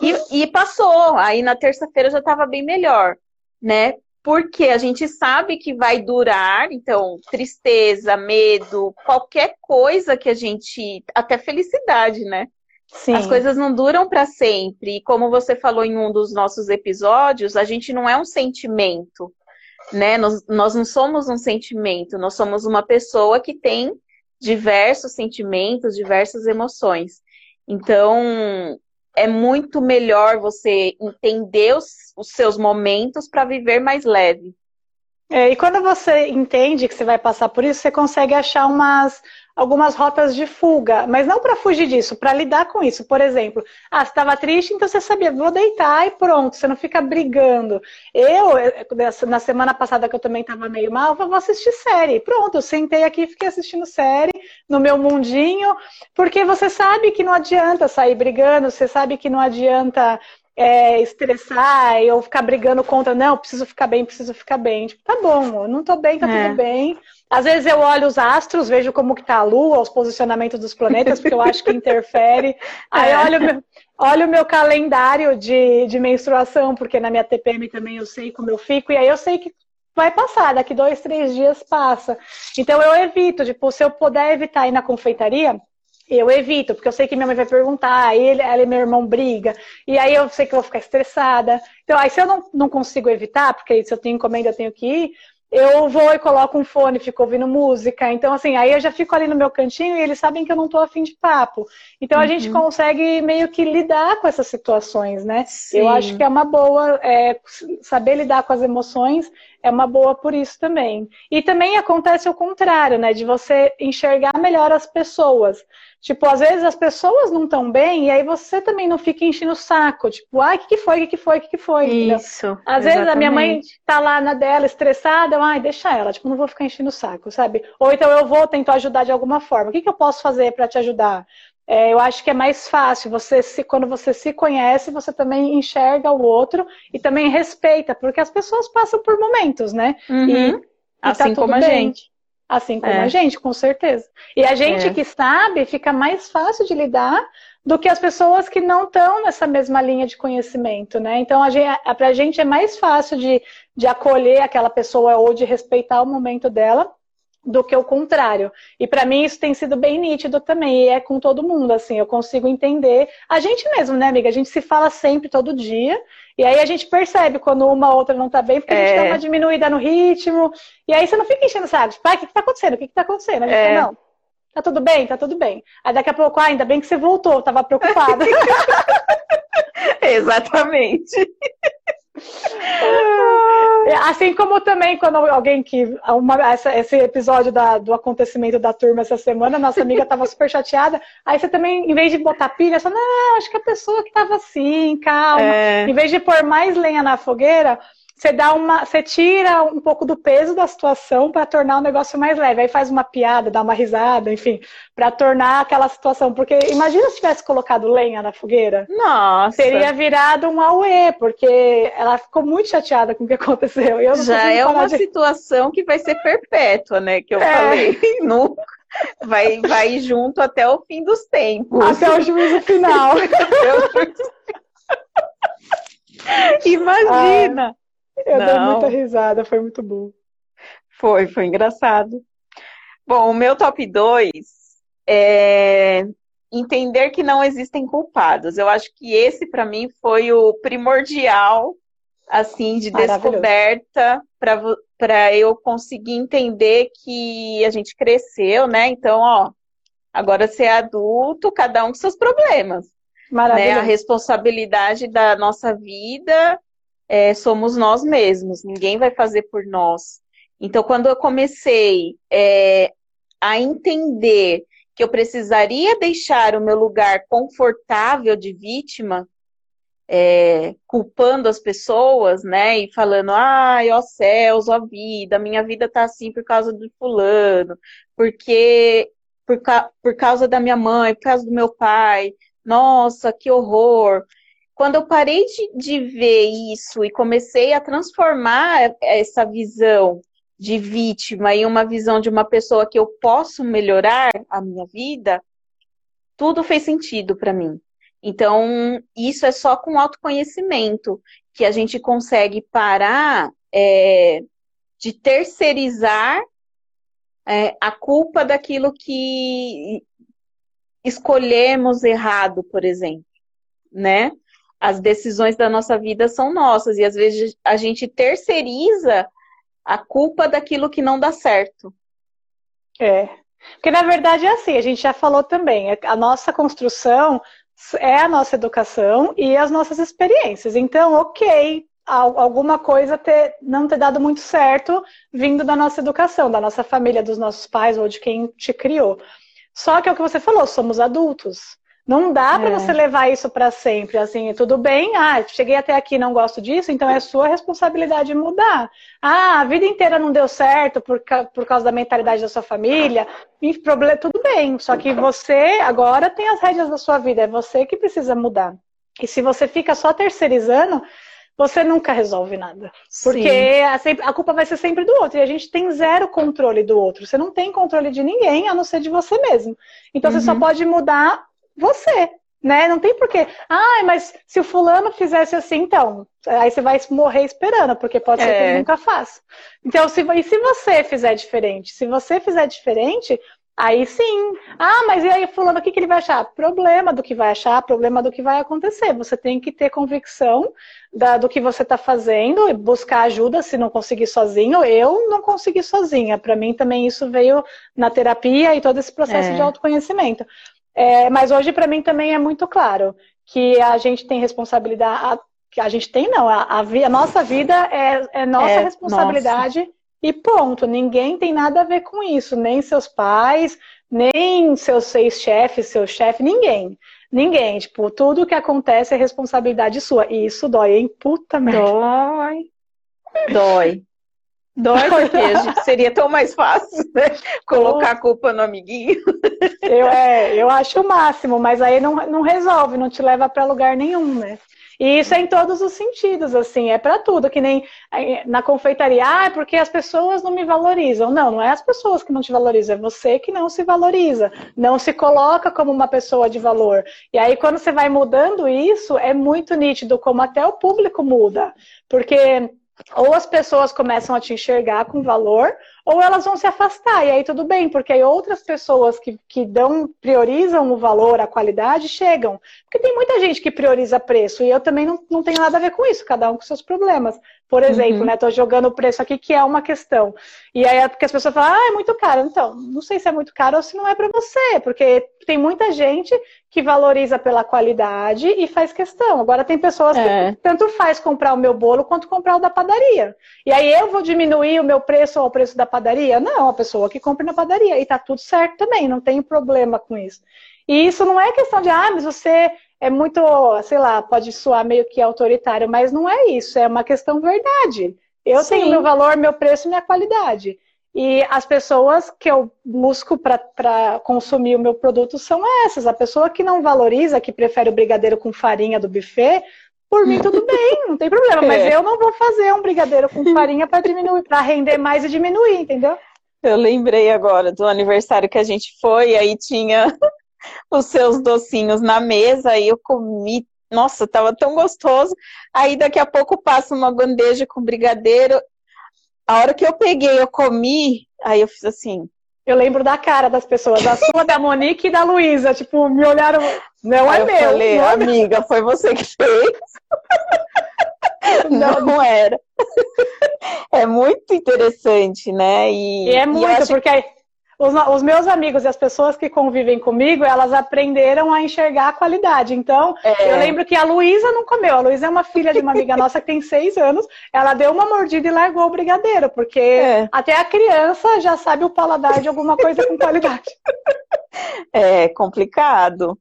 E, e passou. Aí na terça-feira já estava bem melhor, né? Porque a gente sabe que vai durar, então, tristeza, medo, qualquer coisa que a gente. Até felicidade, né? Sim. As coisas não duram para sempre. E como você falou em um dos nossos episódios, a gente não é um sentimento, né? Nós, nós não somos um sentimento, nós somos uma pessoa que tem diversos sentimentos, diversas emoções. Então, é muito melhor você entender os, os seus momentos para viver mais leve. É, e quando você entende que você vai passar por isso, você consegue achar umas algumas rotas de fuga, mas não para fugir disso, para lidar com isso. Por exemplo, ah, você estava triste, então você sabia, vou deitar e pronto, você não fica brigando. Eu, na semana passada que eu também estava meio mal, vou assistir série. Pronto, eu sentei aqui e fiquei assistindo série no meu mundinho, porque você sabe que não adianta sair brigando, você sabe que não adianta é, estressar ou ficar brigando contra, não, preciso ficar bem, preciso ficar bem. Tipo, tá bom, eu não tô bem, tá é. tudo bem. Às vezes eu olho os astros, vejo como que tá a Lua, os posicionamentos dos planetas, porque eu acho que interfere. <laughs> Aí é. olho, meu, olho o meu calendário de, de menstruação, porque na minha TPM também eu sei como eu fico, e aí eu sei que vai passar, daqui dois, três dias passa. Então eu evito, tipo, se eu puder evitar ir na confeitaria, eu evito, porque eu sei que minha mãe vai perguntar, ele, ela e meu irmão briga, e aí eu sei que eu vou ficar estressada. Então, aí se eu não, não consigo evitar, porque se eu tenho encomenda, eu tenho que ir, eu vou e coloco um fone, fico ouvindo música. Então, assim, aí eu já fico ali no meu cantinho e eles sabem que eu não tô afim de papo. Então, a gente uhum. consegue meio que lidar com essas situações, né? Sim. Eu acho que é uma boa é, saber lidar com as emoções é uma boa por isso também. E também acontece o contrário, né? De você enxergar melhor as pessoas. Tipo, às vezes as pessoas não estão bem e aí você também não fica enchendo o saco. Tipo, ai, o que, que foi? O que, que foi? O que, que foi? Isso. Às exatamente. vezes a minha mãe tá lá na dela, estressada, eu, ai, deixa ela. Tipo, não vou ficar enchendo o saco, sabe? Ou então eu vou tentar ajudar de alguma forma. O que, que eu posso fazer para te ajudar? É, eu acho que é mais fácil. Você se, quando você se conhece, você também enxerga o outro e também respeita, porque as pessoas passam por momentos, né? Uhum. E, e tá assim tá como a bem. gente. Assim como é. a gente, com certeza. E a gente é. que sabe, fica mais fácil de lidar do que as pessoas que não estão nessa mesma linha de conhecimento, né? Então, a gente, para a gente é mais fácil de, de acolher aquela pessoa ou de respeitar o momento dela do que o contrário. E para mim isso tem sido bem nítido também, e é com todo mundo, assim, eu consigo entender. A gente mesmo, né, amiga? A gente se fala sempre, todo dia, e aí a gente percebe quando uma ou outra não tá bem, porque é. a gente dá é. uma diminuída no ritmo, e aí você não fica enchendo sabe? Tipo, o que, que tá acontecendo? O que, que tá acontecendo? A gente é. fala, não, tá tudo bem, tá tudo bem. Aí daqui a pouco, ah, ainda bem que você voltou, tava preocupada. <laughs> Exatamente. <laughs> Assim como também quando alguém que. Uma, essa, esse episódio da, do acontecimento da turma essa semana, nossa amiga estava super chateada. Aí você também, em vez de botar pilha, você fala, não, acho que a pessoa que estava assim, calma. É. Em vez de pôr mais lenha na fogueira, você dá uma, você tira um pouco do peso da situação para tornar o negócio mais leve. Aí faz uma piada, dá uma risada, enfim, para tornar aquela situação. Porque imagina se tivesse colocado lenha na fogueira. Nossa. Teria virado um auê, porque ela ficou muito chateada com o que aconteceu. Já é uma de... situação que vai ser perpétua, né? Que eu é. falei. <laughs> Nunca. Vai, vai junto até o fim dos tempos. Até o juízo final. <laughs> <laughs> Imagina! Eu Não. dei muita risada, foi muito bom. Foi, foi engraçado. Bom, o meu top 2 é entender que não existem culpados. Eu acho que esse, para mim, foi o primordial, assim, de descoberta para eu conseguir entender que a gente cresceu, né? Então, ó, agora você é adulto, cada um com seus problemas. Né? A responsabilidade da nossa vida é, somos nós mesmos, ninguém vai fazer por nós. Então, quando eu comecei é, a entender que eu precisaria deixar o meu lugar confortável de vítima, é, culpando as pessoas, né, e falando, ai, ó céus, ó vida, minha vida tá assim por causa do fulano, porque por, por causa da minha mãe, por causa do meu pai, nossa, que horror. Quando eu parei de, de ver isso e comecei a transformar essa visão de vítima em uma visão de uma pessoa que eu posso melhorar a minha vida, tudo fez sentido para mim. Então, isso é só com autoconhecimento que a gente consegue parar é, de terceirizar é, a culpa daquilo que escolhemos errado, por exemplo, né? As decisões da nossa vida são nossas e às vezes a gente terceiriza a culpa daquilo que não dá certo. É. Porque na verdade é assim, a gente já falou também, é, a nossa construção é a nossa educação e as nossas experiências. Então, ok, alguma coisa ter, não ter dado muito certo vindo da nossa educação, da nossa família, dos nossos pais ou de quem te criou. Só que é o que você falou, somos adultos. Não dá para é. você levar isso para sempre, assim, tudo bem, ah, cheguei até aqui não gosto disso, então é sua responsabilidade mudar. Ah, a vida inteira não deu certo por, por causa da mentalidade da sua família, problema, tudo bem, só que você agora tem as rédeas da sua vida, é você que precisa mudar. E se você fica só terceirizando, você nunca resolve nada. Porque a, a, culpa vai ser sempre do outro. E a gente tem zero controle do outro. Você não tem controle de ninguém, a não ser de você mesmo. Então uhum. você só uhum. pode mudar você, né? Não tem porquê. Ah, mas se o fulano fizesse assim, então, aí você vai morrer esperando, porque pode ser é. que ele nunca faça. Então, se, e se você fizer diferente? Se você fizer diferente, aí sim. Ah, mas e aí, fulano, o que, que ele vai achar? Problema do que vai achar, problema do que vai acontecer. Você tem que ter convicção da, do que você está fazendo e buscar ajuda se não conseguir sozinho. Eu não consegui sozinha. Para mim também isso veio na terapia e todo esse processo é. de autoconhecimento. É, mas hoje, para mim, também é muito claro que a gente tem responsabilidade. A, que a gente tem, não. A, a, a nossa vida é, é nossa é, responsabilidade nossa. e ponto. Ninguém tem nada a ver com isso. Nem seus pais, nem seus ex-chefes, seu chefe, ninguém. Ninguém. Tipo, tudo que acontece é responsabilidade sua. E isso dói, hein? Puta merda. Dói. Dói. Dói porque seria tão mais fácil, né? Colocar a culpa no amiguinho. Eu, é, eu acho o máximo, mas aí não, não resolve, não te leva para lugar nenhum, né? E isso é em todos os sentidos, assim, é para tudo, que nem na confeitaria, ah, é porque as pessoas não me valorizam. Não, não é as pessoas que não te valorizam, é você que não se valoriza, não se coloca como uma pessoa de valor. E aí, quando você vai mudando isso, é muito nítido como até o público muda. Porque ou as pessoas começam a te enxergar com valor, ou elas vão se afastar. E aí tudo bem, porque aí outras pessoas que, que dão, priorizam o valor, a qualidade, chegam. Porque tem muita gente que prioriza preço, e eu também não, não tenho nada a ver com isso, cada um com seus problemas. Por exemplo, uhum. né? Tô jogando o preço aqui, que é uma questão. E aí é porque as pessoas falam, ah, é muito caro. Então, não sei se é muito caro ou se não é para você, porque tem muita gente que valoriza pela qualidade e faz questão. Agora tem pessoas é. que tanto faz comprar o meu bolo quanto comprar o da padaria. E aí eu vou diminuir o meu preço ao preço da padaria? Não, a pessoa que compra na padaria. E tá tudo certo também, não tem problema com isso. E isso não é questão de, ah, mas você é muito, sei lá, pode soar meio que autoritário, mas não é isso, é uma questão verdade. Eu Sim. tenho meu valor, meu preço, minha qualidade. E as pessoas que eu busco para consumir o meu produto são essas. A pessoa que não valoriza, que prefere o brigadeiro com farinha do buffet, por mim tudo bem, não tem problema. Mas <laughs> é. eu não vou fazer um brigadeiro com farinha para diminuir, para render mais e diminuir, entendeu? Eu lembrei agora do aniversário que a gente foi, aí tinha <laughs> os seus docinhos na mesa, e eu comi, nossa, tava tão gostoso. Aí daqui a pouco passa uma bandeja com brigadeiro. A hora que eu peguei, eu comi, aí eu fiz assim. Eu lembro da cara das pessoas, da sua, da Monique e da Luísa, tipo, me olharam, não é meu. Falei, não é amiga, foi você que fez. Não, não era. É muito interessante, né? E, e é muito, e porque os, os, meus amigos e as pessoas que convivem comigo, elas aprenderam a enxergar a qualidade. Então, é. eu lembro que a Luísa não comeu. A Luísa é uma filha de uma amiga nossa que tem seis anos. Ela deu uma mordida e largou o brigadeiro, porque é. até a criança já sabe o paladar de alguma coisa com qualidade. <laughs> É complicado.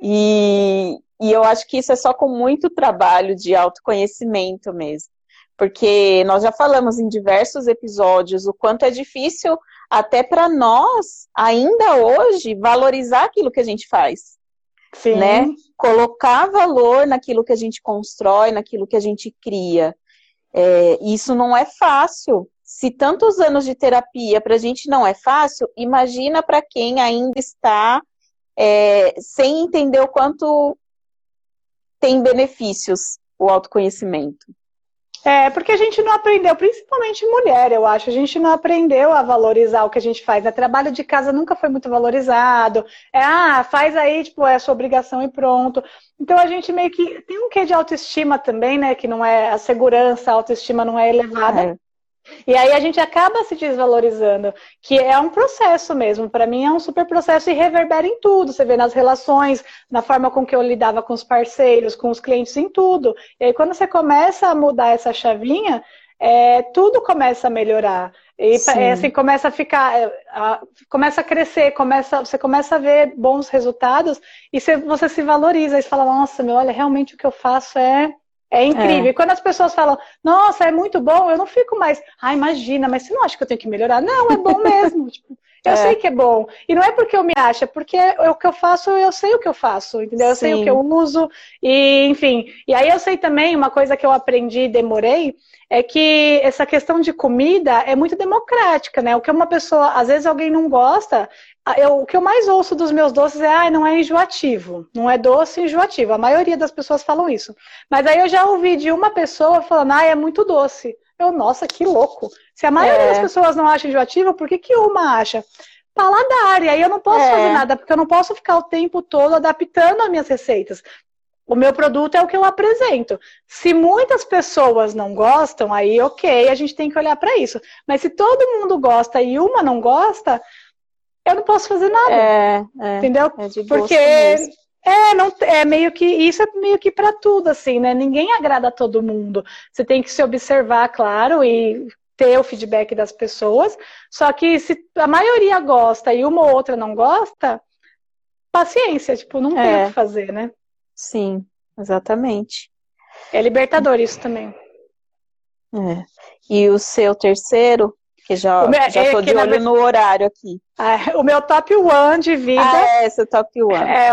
E, e eu acho que isso é só com muito trabalho de autoconhecimento mesmo. Porque nós já falamos em diversos episódios o quanto é difícil até para nós, ainda hoje, valorizar aquilo que a gente faz. Sim. Né? Colocar valor naquilo que a gente constrói, naquilo que a gente cria. É, isso não é fácil. Se tantos anos de terapia para a gente não é fácil, imagina para quem ainda está é, sem entender o quanto tem benefícios o autoconhecimento. É, porque a gente não aprendeu, principalmente mulher, eu acho, a gente não aprendeu a valorizar o que a gente faz. O trabalho de casa nunca foi muito valorizado. É, ah, faz aí, tipo, é a sua obrigação e pronto. Então a gente meio que tem um quê de autoestima também, né? Que não é a segurança, a autoestima não é elevada. É. E aí a gente acaba se desvalorizando, que é um processo mesmo. Para mim é um super processo e reverbera em tudo. Você vê nas relações, na forma com que eu lidava com os parceiros, com os clientes, em tudo. E aí quando você começa a mudar essa chavinha, é, tudo começa a melhorar. E é, assim, começa a ficar, é, começa a crescer, começa, você começa a ver bons resultados e você, você se valoriza. E você fala, nossa, meu, olha, realmente o que eu faço é é incrível. É. E quando as pessoas falam, nossa, é muito bom, eu não fico mais, ah, imagina, mas você não acha que eu tenho que melhorar? Não, é bom mesmo. <laughs> tipo, eu é. sei que é bom. E não é porque eu me acho, é porque o que eu faço, eu sei o que eu faço, entendeu? Eu Sim. sei o que eu uso, e enfim. E aí eu sei também, uma coisa que eu aprendi e demorei, é que essa questão de comida é muito democrática, né? O que uma pessoa, às vezes alguém não gosta, eu, o que eu mais ouço dos meus doces é, ah, não é enjoativo, não é doce enjoativo. A maioria das pessoas falam isso. Mas aí eu já ouvi de uma pessoa falando, ah, é muito doce. Eu, nossa, que louco. Se a maioria é. das pessoas não acha enjoativo, por que, que uma acha? Paladar, e aí eu não posso é. fazer nada, porque eu não posso ficar o tempo todo adaptando as minhas receitas. O meu produto é o que eu apresento. Se muitas pessoas não gostam, aí ok, a gente tem que olhar para isso. Mas se todo mundo gosta e uma não gosta, eu não posso fazer nada. É, é, entendeu? É Porque é, não, é meio que isso é meio que para tudo assim, né? Ninguém agrada a todo mundo. Você tem que se observar, claro, e ter o feedback das pessoas. Só que se a maioria gosta e uma ou outra não gosta, paciência, tipo, não é. tem o que fazer, né? Sim, exatamente. É libertador isso também. É. E o seu terceiro? Que já, meu, já é tô de olho no horário aqui. É, o meu top one de vida. Ah, é, seu top one. É,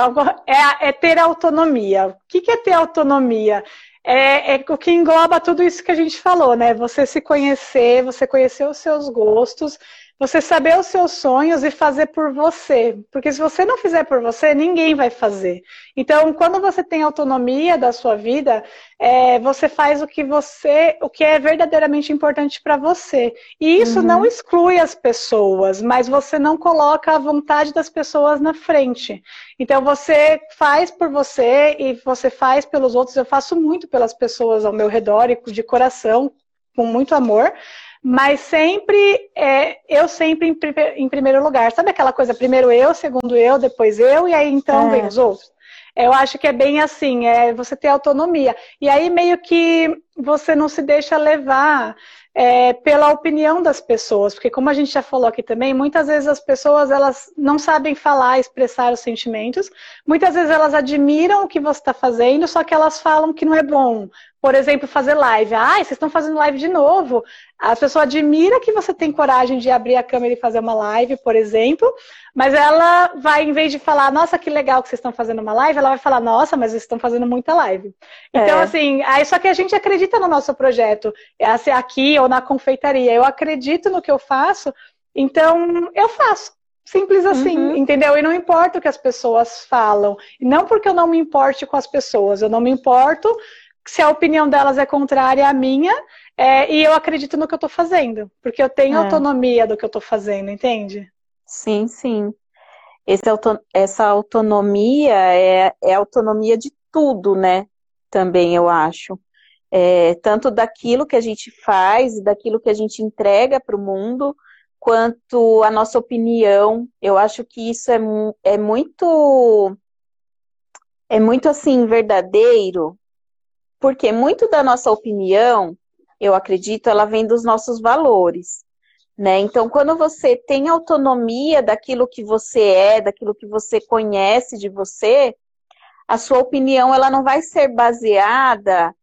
é, é ter autonomia. O que, que é ter autonomia? É, é, o que engloba tudo isso que a gente falou, né? Você se conhecer, você conhecer os seus gostos, você saber os seus sonhos e fazer por você. Porque se você não fizer por você, ninguém vai fazer. Então, quando você tem autonomia da sua vida, é, você faz o que você, o que é verdadeiramente importante para você. E isso uhum. não exclui as pessoas, mas você não coloca a vontade das pessoas na frente. Então, você faz por você e você faz pelos outros. Eu faço muito pelas pessoas ao meu redor e de coração, com muito amor mas sempre, é, eu sempre em, em, primeiro lugar. Sabe aquela coisa, primeiro eu, segundo eu, depois eu, e aí então é. vem os outros? Eu acho que é bem assim, é você ter autonomia. E aí meio que você não se deixa levar é, pela opinião das pessoas, porque como a gente já falou aqui também, muitas vezes as pessoas elas não sabem falar, expressar os sentimentos, muitas vezes elas admiram o que você está fazendo, só que elas falam que não é bom, por exemplo, fazer live. Ah, vocês estão fazendo live de novo. A pessoa admira que você tem coragem de abrir a câmera e fazer uma live, por exemplo, mas ela vai, em vez de falar, nossa, que legal que vocês estão fazendo uma live, ela vai falar, nossa, mas vocês estão fazendo muita live. Então, é. assim, aí só que a gente acredita no nosso projeto, é ser aqui ou na confeitaria. Eu acredito no que eu faço, então eu faço. Simples assim, uhum. entendeu? E não importa o que as pessoas falam. Não porque eu não me importe com as pessoas, eu não me importo se a opinião delas é contrária à minha, é, e eu acredito no que eu estou fazendo, porque eu tenho é. autonomia do que eu estou fazendo, entende? Sim, sim. Auto, essa autonomia é, é autonomia de tudo, né? Também eu acho. É, tanto daquilo que a gente faz, daquilo que a gente entrega para o mundo, quanto a nossa opinião. Eu acho que isso é, é muito é muito assim verdadeiro porque muito da nossa opinião, eu acredito, ela vem dos nossos valores. Né? Então, quando você tem autonomia daquilo que você é, daquilo que você conhece de você, a sua opinião ela não vai ser baseada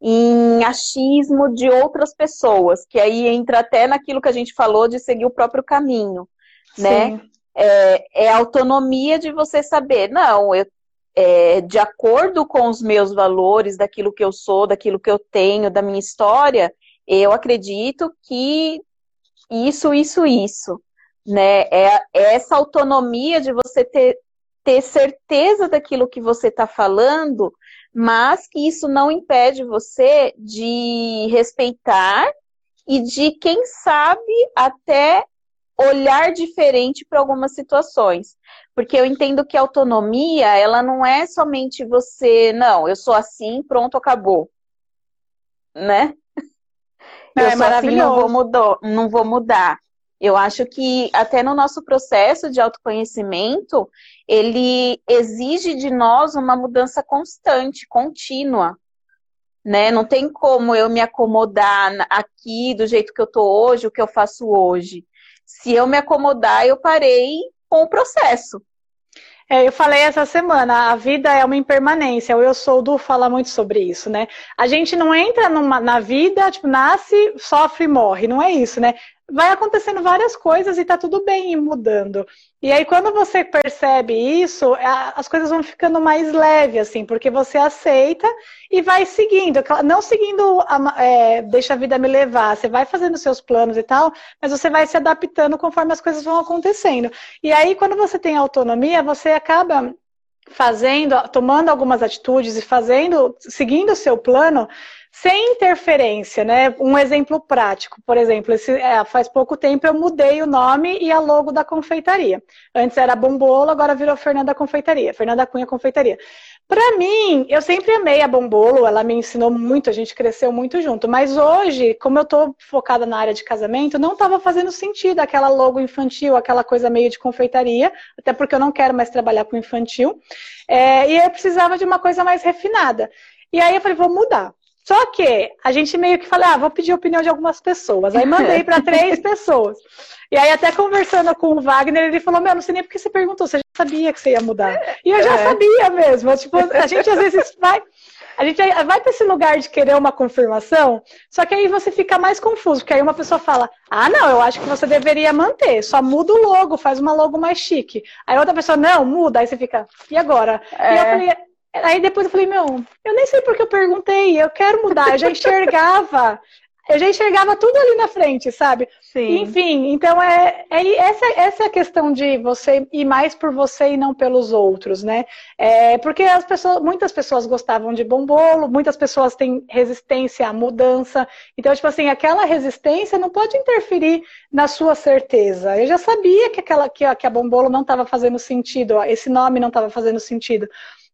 em achismo de outras pessoas, que aí entra até naquilo que a gente falou de seguir o próprio caminho, né? É, é autonomia de você saber, não, eu é, de acordo com os meus valores, daquilo que eu sou, daquilo que eu tenho, da minha história, eu acredito que isso, isso, isso, né? É, é essa autonomia de você ter, ter certeza daquilo que você está falando, mas que isso não impede você de respeitar e de, quem sabe, até olhar diferente para algumas situações. Porque eu entendo que a autonomia, ela não é somente você, não, eu sou assim, pronto, acabou. Né? Não, eu é sou assim, não vou, mudar, não vou mudar. Eu acho que até no nosso processo de autoconhecimento, ele exige de nós uma mudança constante, contínua. Né? Não tem como eu me acomodar aqui do jeito que eu tô hoje, o que eu faço hoje. Se eu me acomodar, eu parei com o processo. É, eu falei essa semana, a vida é uma impermanência. O Eu Sou do fala muito sobre isso, né? A gente não entra numa, na vida, tipo, nasce, sofre morre. Não é isso, né? Vai acontecendo várias coisas e tá tudo bem mudando. E aí, quando você percebe isso, as coisas vão ficando mais leves, assim, porque você aceita e vai seguindo. Não seguindo, a, é, deixa a vida me levar, você vai fazendo seus planos e tal, mas você vai se adaptando conforme as coisas vão acontecendo. E aí, quando você tem autonomia, você acaba fazendo, tomando algumas atitudes e fazendo, seguindo o seu plano, sem interferência, né? Um exemplo prático, por exemplo, esse, é, faz pouco tempo eu mudei o nome e a logo da confeitaria. Antes era Bombolo, agora virou Fernanda Confeitaria, Fernanda Cunha Confeitaria. Para mim, eu sempre amei a Bombolo, ela me ensinou muito, a gente cresceu muito junto. Mas hoje, como eu tô focada na área de casamento, não estava fazendo sentido aquela logo infantil, aquela coisa meio de confeitaria, até porque eu não quero mais trabalhar com infantil. É, e eu precisava de uma coisa mais refinada. E aí eu falei, vou mudar. Só que a gente meio que falou, ah, vou pedir a opinião de algumas pessoas. Aí mandei para <laughs> três pessoas. E aí, até conversando com o Wagner, ele falou: Meu, não sei nem porque você perguntou, você já sabia que você ia mudar. E eu já é. sabia mesmo. Tipo, a gente às vezes <laughs> vai. a gente vai para esse lugar de querer uma confirmação, só que aí você fica mais confuso, porque aí uma pessoa fala: Ah, não, eu acho que você deveria manter, só muda o logo, faz uma logo mais chique. Aí outra pessoa, não, muda, aí você fica, e agora? É. E eu falei, Aí depois eu falei, meu, eu nem sei porque eu perguntei, eu quero mudar, eu já enxergava eu já enxergava tudo ali na frente, sabe? Sim. Enfim, então é, é essa, essa é a questão de você ir mais por você e não pelos outros, né? É, porque as pessoas, muitas pessoas gostavam de bombolo, muitas pessoas têm resistência à mudança. Então, tipo assim, aquela resistência não pode interferir na sua certeza. Eu já sabia que aquela que a, que a bombolo não estava fazendo sentido, esse nome não estava fazendo sentido.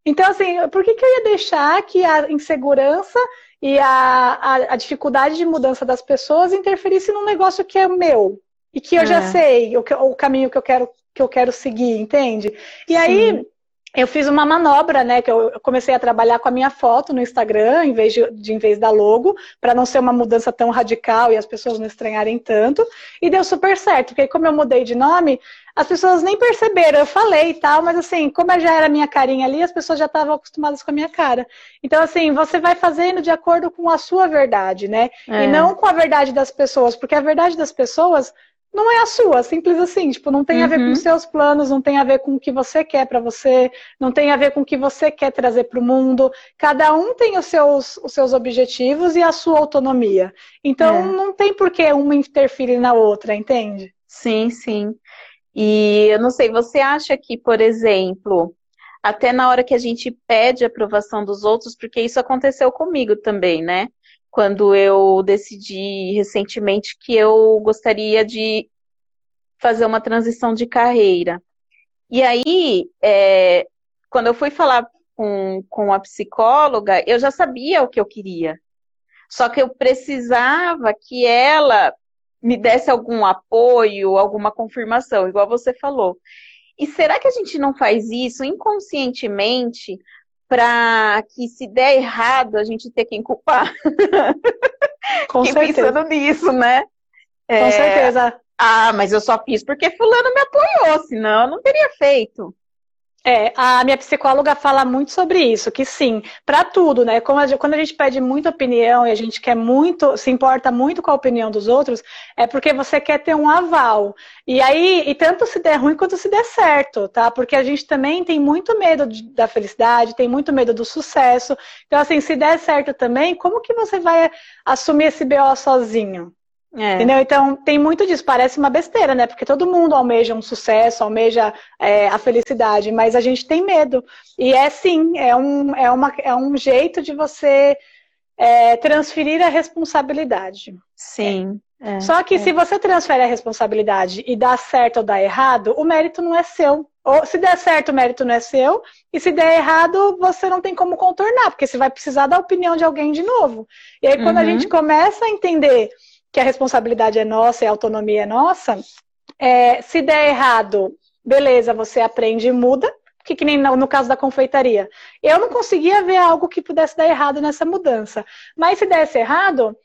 Então, assim, por que, que eu ia deixar que a insegurança e a, a, a, dificuldade de mudança das pessoas interferisse num negócio que é meu e que eu é. já sei o, o, caminho que eu quero que eu quero seguir, entende? E Sim. aí eu fiz uma manobra, né? Que eu comecei a trabalhar com a minha foto no Instagram, em vez de, de em vez da logo, para não ser uma mudança tão radical e as pessoas não estranharem tanto. E deu super certo, porque como eu mudei de nome, as pessoas nem perceberam, eu falei e tal, mas assim, como já era minha carinha ali, as pessoas já estavam acostumadas com a minha cara. Então, assim, você vai fazendo de acordo com a sua verdade, né? É. E não com a verdade das pessoas, porque a verdade das pessoas não é a sua, simples assim, tipo, não tem uhum. a ver com uhum. seus planos, não tem a ver com o que você quer para você, não tem a ver com o que você quer trazer para o mundo. Cada um tem os seus, os seus objetivos e a sua autonomia. Então, é. não tem por que uma interferir na outra, entende? Sim, sim. E eu não sei, você acha que, por exemplo, até na hora que a gente pede a aprovação dos outros, porque isso aconteceu comigo também, né? Quando eu decidi recentemente que eu gostaria de fazer uma transição de carreira. E aí, é, quando eu fui falar com, com a psicóloga, eu já sabia o que eu queria. Só que eu precisava que ela me desse algum apoio, alguma confirmação, igual você falou. E será que a gente não faz isso inconscientemente para que se der errado a gente ter quem culpar? <laughs> Com certeza. pensando nisso, né? Com é... certeza. Ah, mas eu só fiz porque fulano me apoiou, senão eu não teria feito. É, a minha psicóloga fala muito sobre isso, que sim, para tudo, né? Quando a gente pede muita opinião e a gente quer muito, se importa muito com a opinião dos outros, é porque você quer ter um aval. E aí, e tanto se der ruim quanto se der certo, tá? Porque a gente também tem muito medo de, da felicidade, tem muito medo do sucesso. Então, assim, se der certo também, como que você vai assumir esse BO sozinho? É. Entendeu? Então tem muito disso, parece uma besteira, né? Porque todo mundo almeja um sucesso, almeja é, a felicidade, mas a gente tem medo. E é sim, é um, é uma, é um jeito de você é, transferir a responsabilidade. Sim. É, Só que é. se você transfere a responsabilidade e dá certo ou dá errado, o mérito não é seu. Ou se der certo, o mérito não é seu, e se der errado, você não tem como contornar, porque você vai precisar da opinião de alguém de novo. E aí, quando uhum. a gente começa a entender que a responsabilidade é nossa e a autonomia é nossa, é, se der errado, beleza, você aprende e muda, que, que nem no, no, caso da confeitaria. Eu não conseguia ver algo que pudesse dar errado nessa mudança. Mas se desse errado,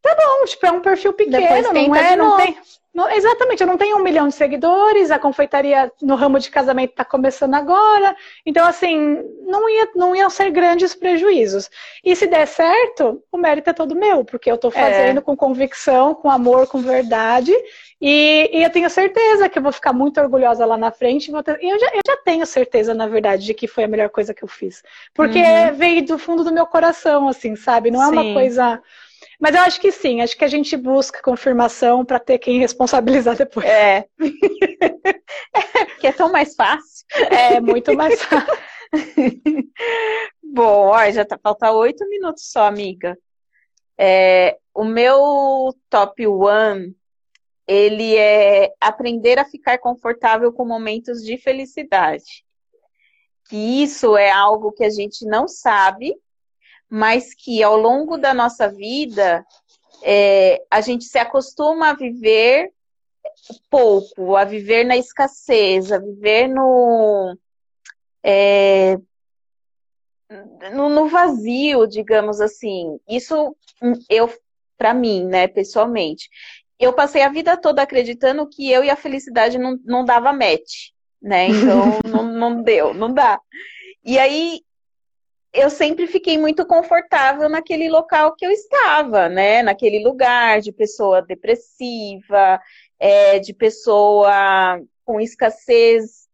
tá bom, tipo, é um perfil pequeno, não é? Não tem, não, exatamente, eu não tenho um milhão de seguidores, a confeitaria no ramo de casamento está começando agora. Então, assim, não, ia, não iam ser grandes prejuízos. E se der certo, o mérito é todo meu, porque eu estou é. fazendo é. com convicção, com amor, com verdade. E, e, eu tenho certeza que eu vou ficar muito orgulhosa lá na frente. Ter, eu, já, eu já tenho certeza, na verdade, de que foi a melhor coisa que eu fiz. Porque uhum. veio do fundo do meu coração, assim, sabe? Não é Sim. uma coisa mas eu acho que sim, acho que a gente busca confirmação para ter quem responsabilizar depois. É. que é tão mais fácil. É, muito mais fácil. <laughs> Bom, ó, já tá, falta oito minutos só, amiga. É, o meu top one, ele é aprender a ficar confortável com momentos de felicidade. Que isso é algo que a gente não sabe mas que ao longo da nossa vida é, a gente se acostuma a viver pouco, a viver na escassez, a viver no, é, no, no, vazio, digamos assim. Isso eu, para mim, né, pessoalmente. Eu passei a vida toda acreditando que eu e a felicidade não, não dava match, né? Então <laughs> não, não deu, não dá. E aí eu sempre fiquei muito confortável naquele local que eu estava, né? Naquele lugar de pessoa depressiva, é, de pessoa com escassez.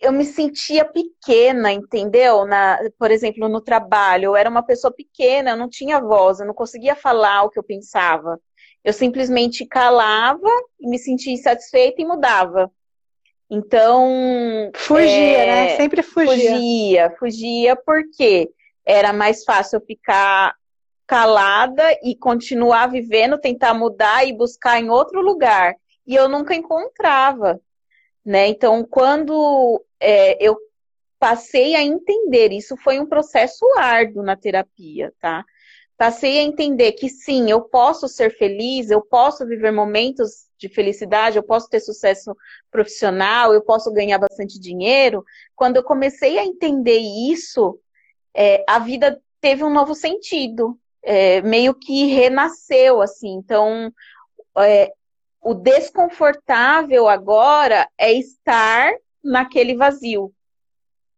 Eu me sentia pequena, entendeu? Na, por exemplo, no trabalho, eu era uma pessoa pequena, eu não tinha voz, eu não conseguia falar o que eu pensava. Eu simplesmente calava, me sentia insatisfeita e mudava. Então. Fugia, é, né? Sempre fugia. Fugia, fugia porque era mais fácil eu ficar calada e continuar vivendo, tentar mudar e buscar em outro lugar. E eu nunca encontrava. Né? Então, quando é, eu passei a entender, isso foi um processo árduo na terapia, tá? Passei a entender que sim, eu posso ser feliz, eu posso viver momentos de felicidade, eu posso ter sucesso profissional, eu posso ganhar bastante dinheiro. Quando eu comecei a entender isso, é, a vida teve um novo sentido, é, meio que renasceu, assim. Então, é, o desconfortável agora é estar naquele vazio,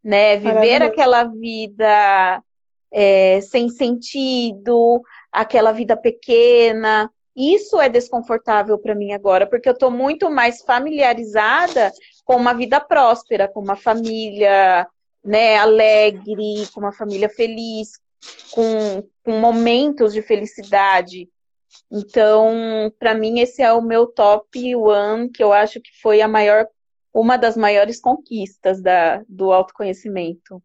né? Viver aquela vida é, sem sentido, aquela vida pequena, isso é desconfortável para mim agora, porque eu estou muito mais familiarizada com uma vida próspera, com uma família né, alegre, com uma família feliz, com, com momentos de felicidade. Então, para mim, esse é o meu top one, que eu acho que foi a maior, uma das maiores conquistas da, do autoconhecimento.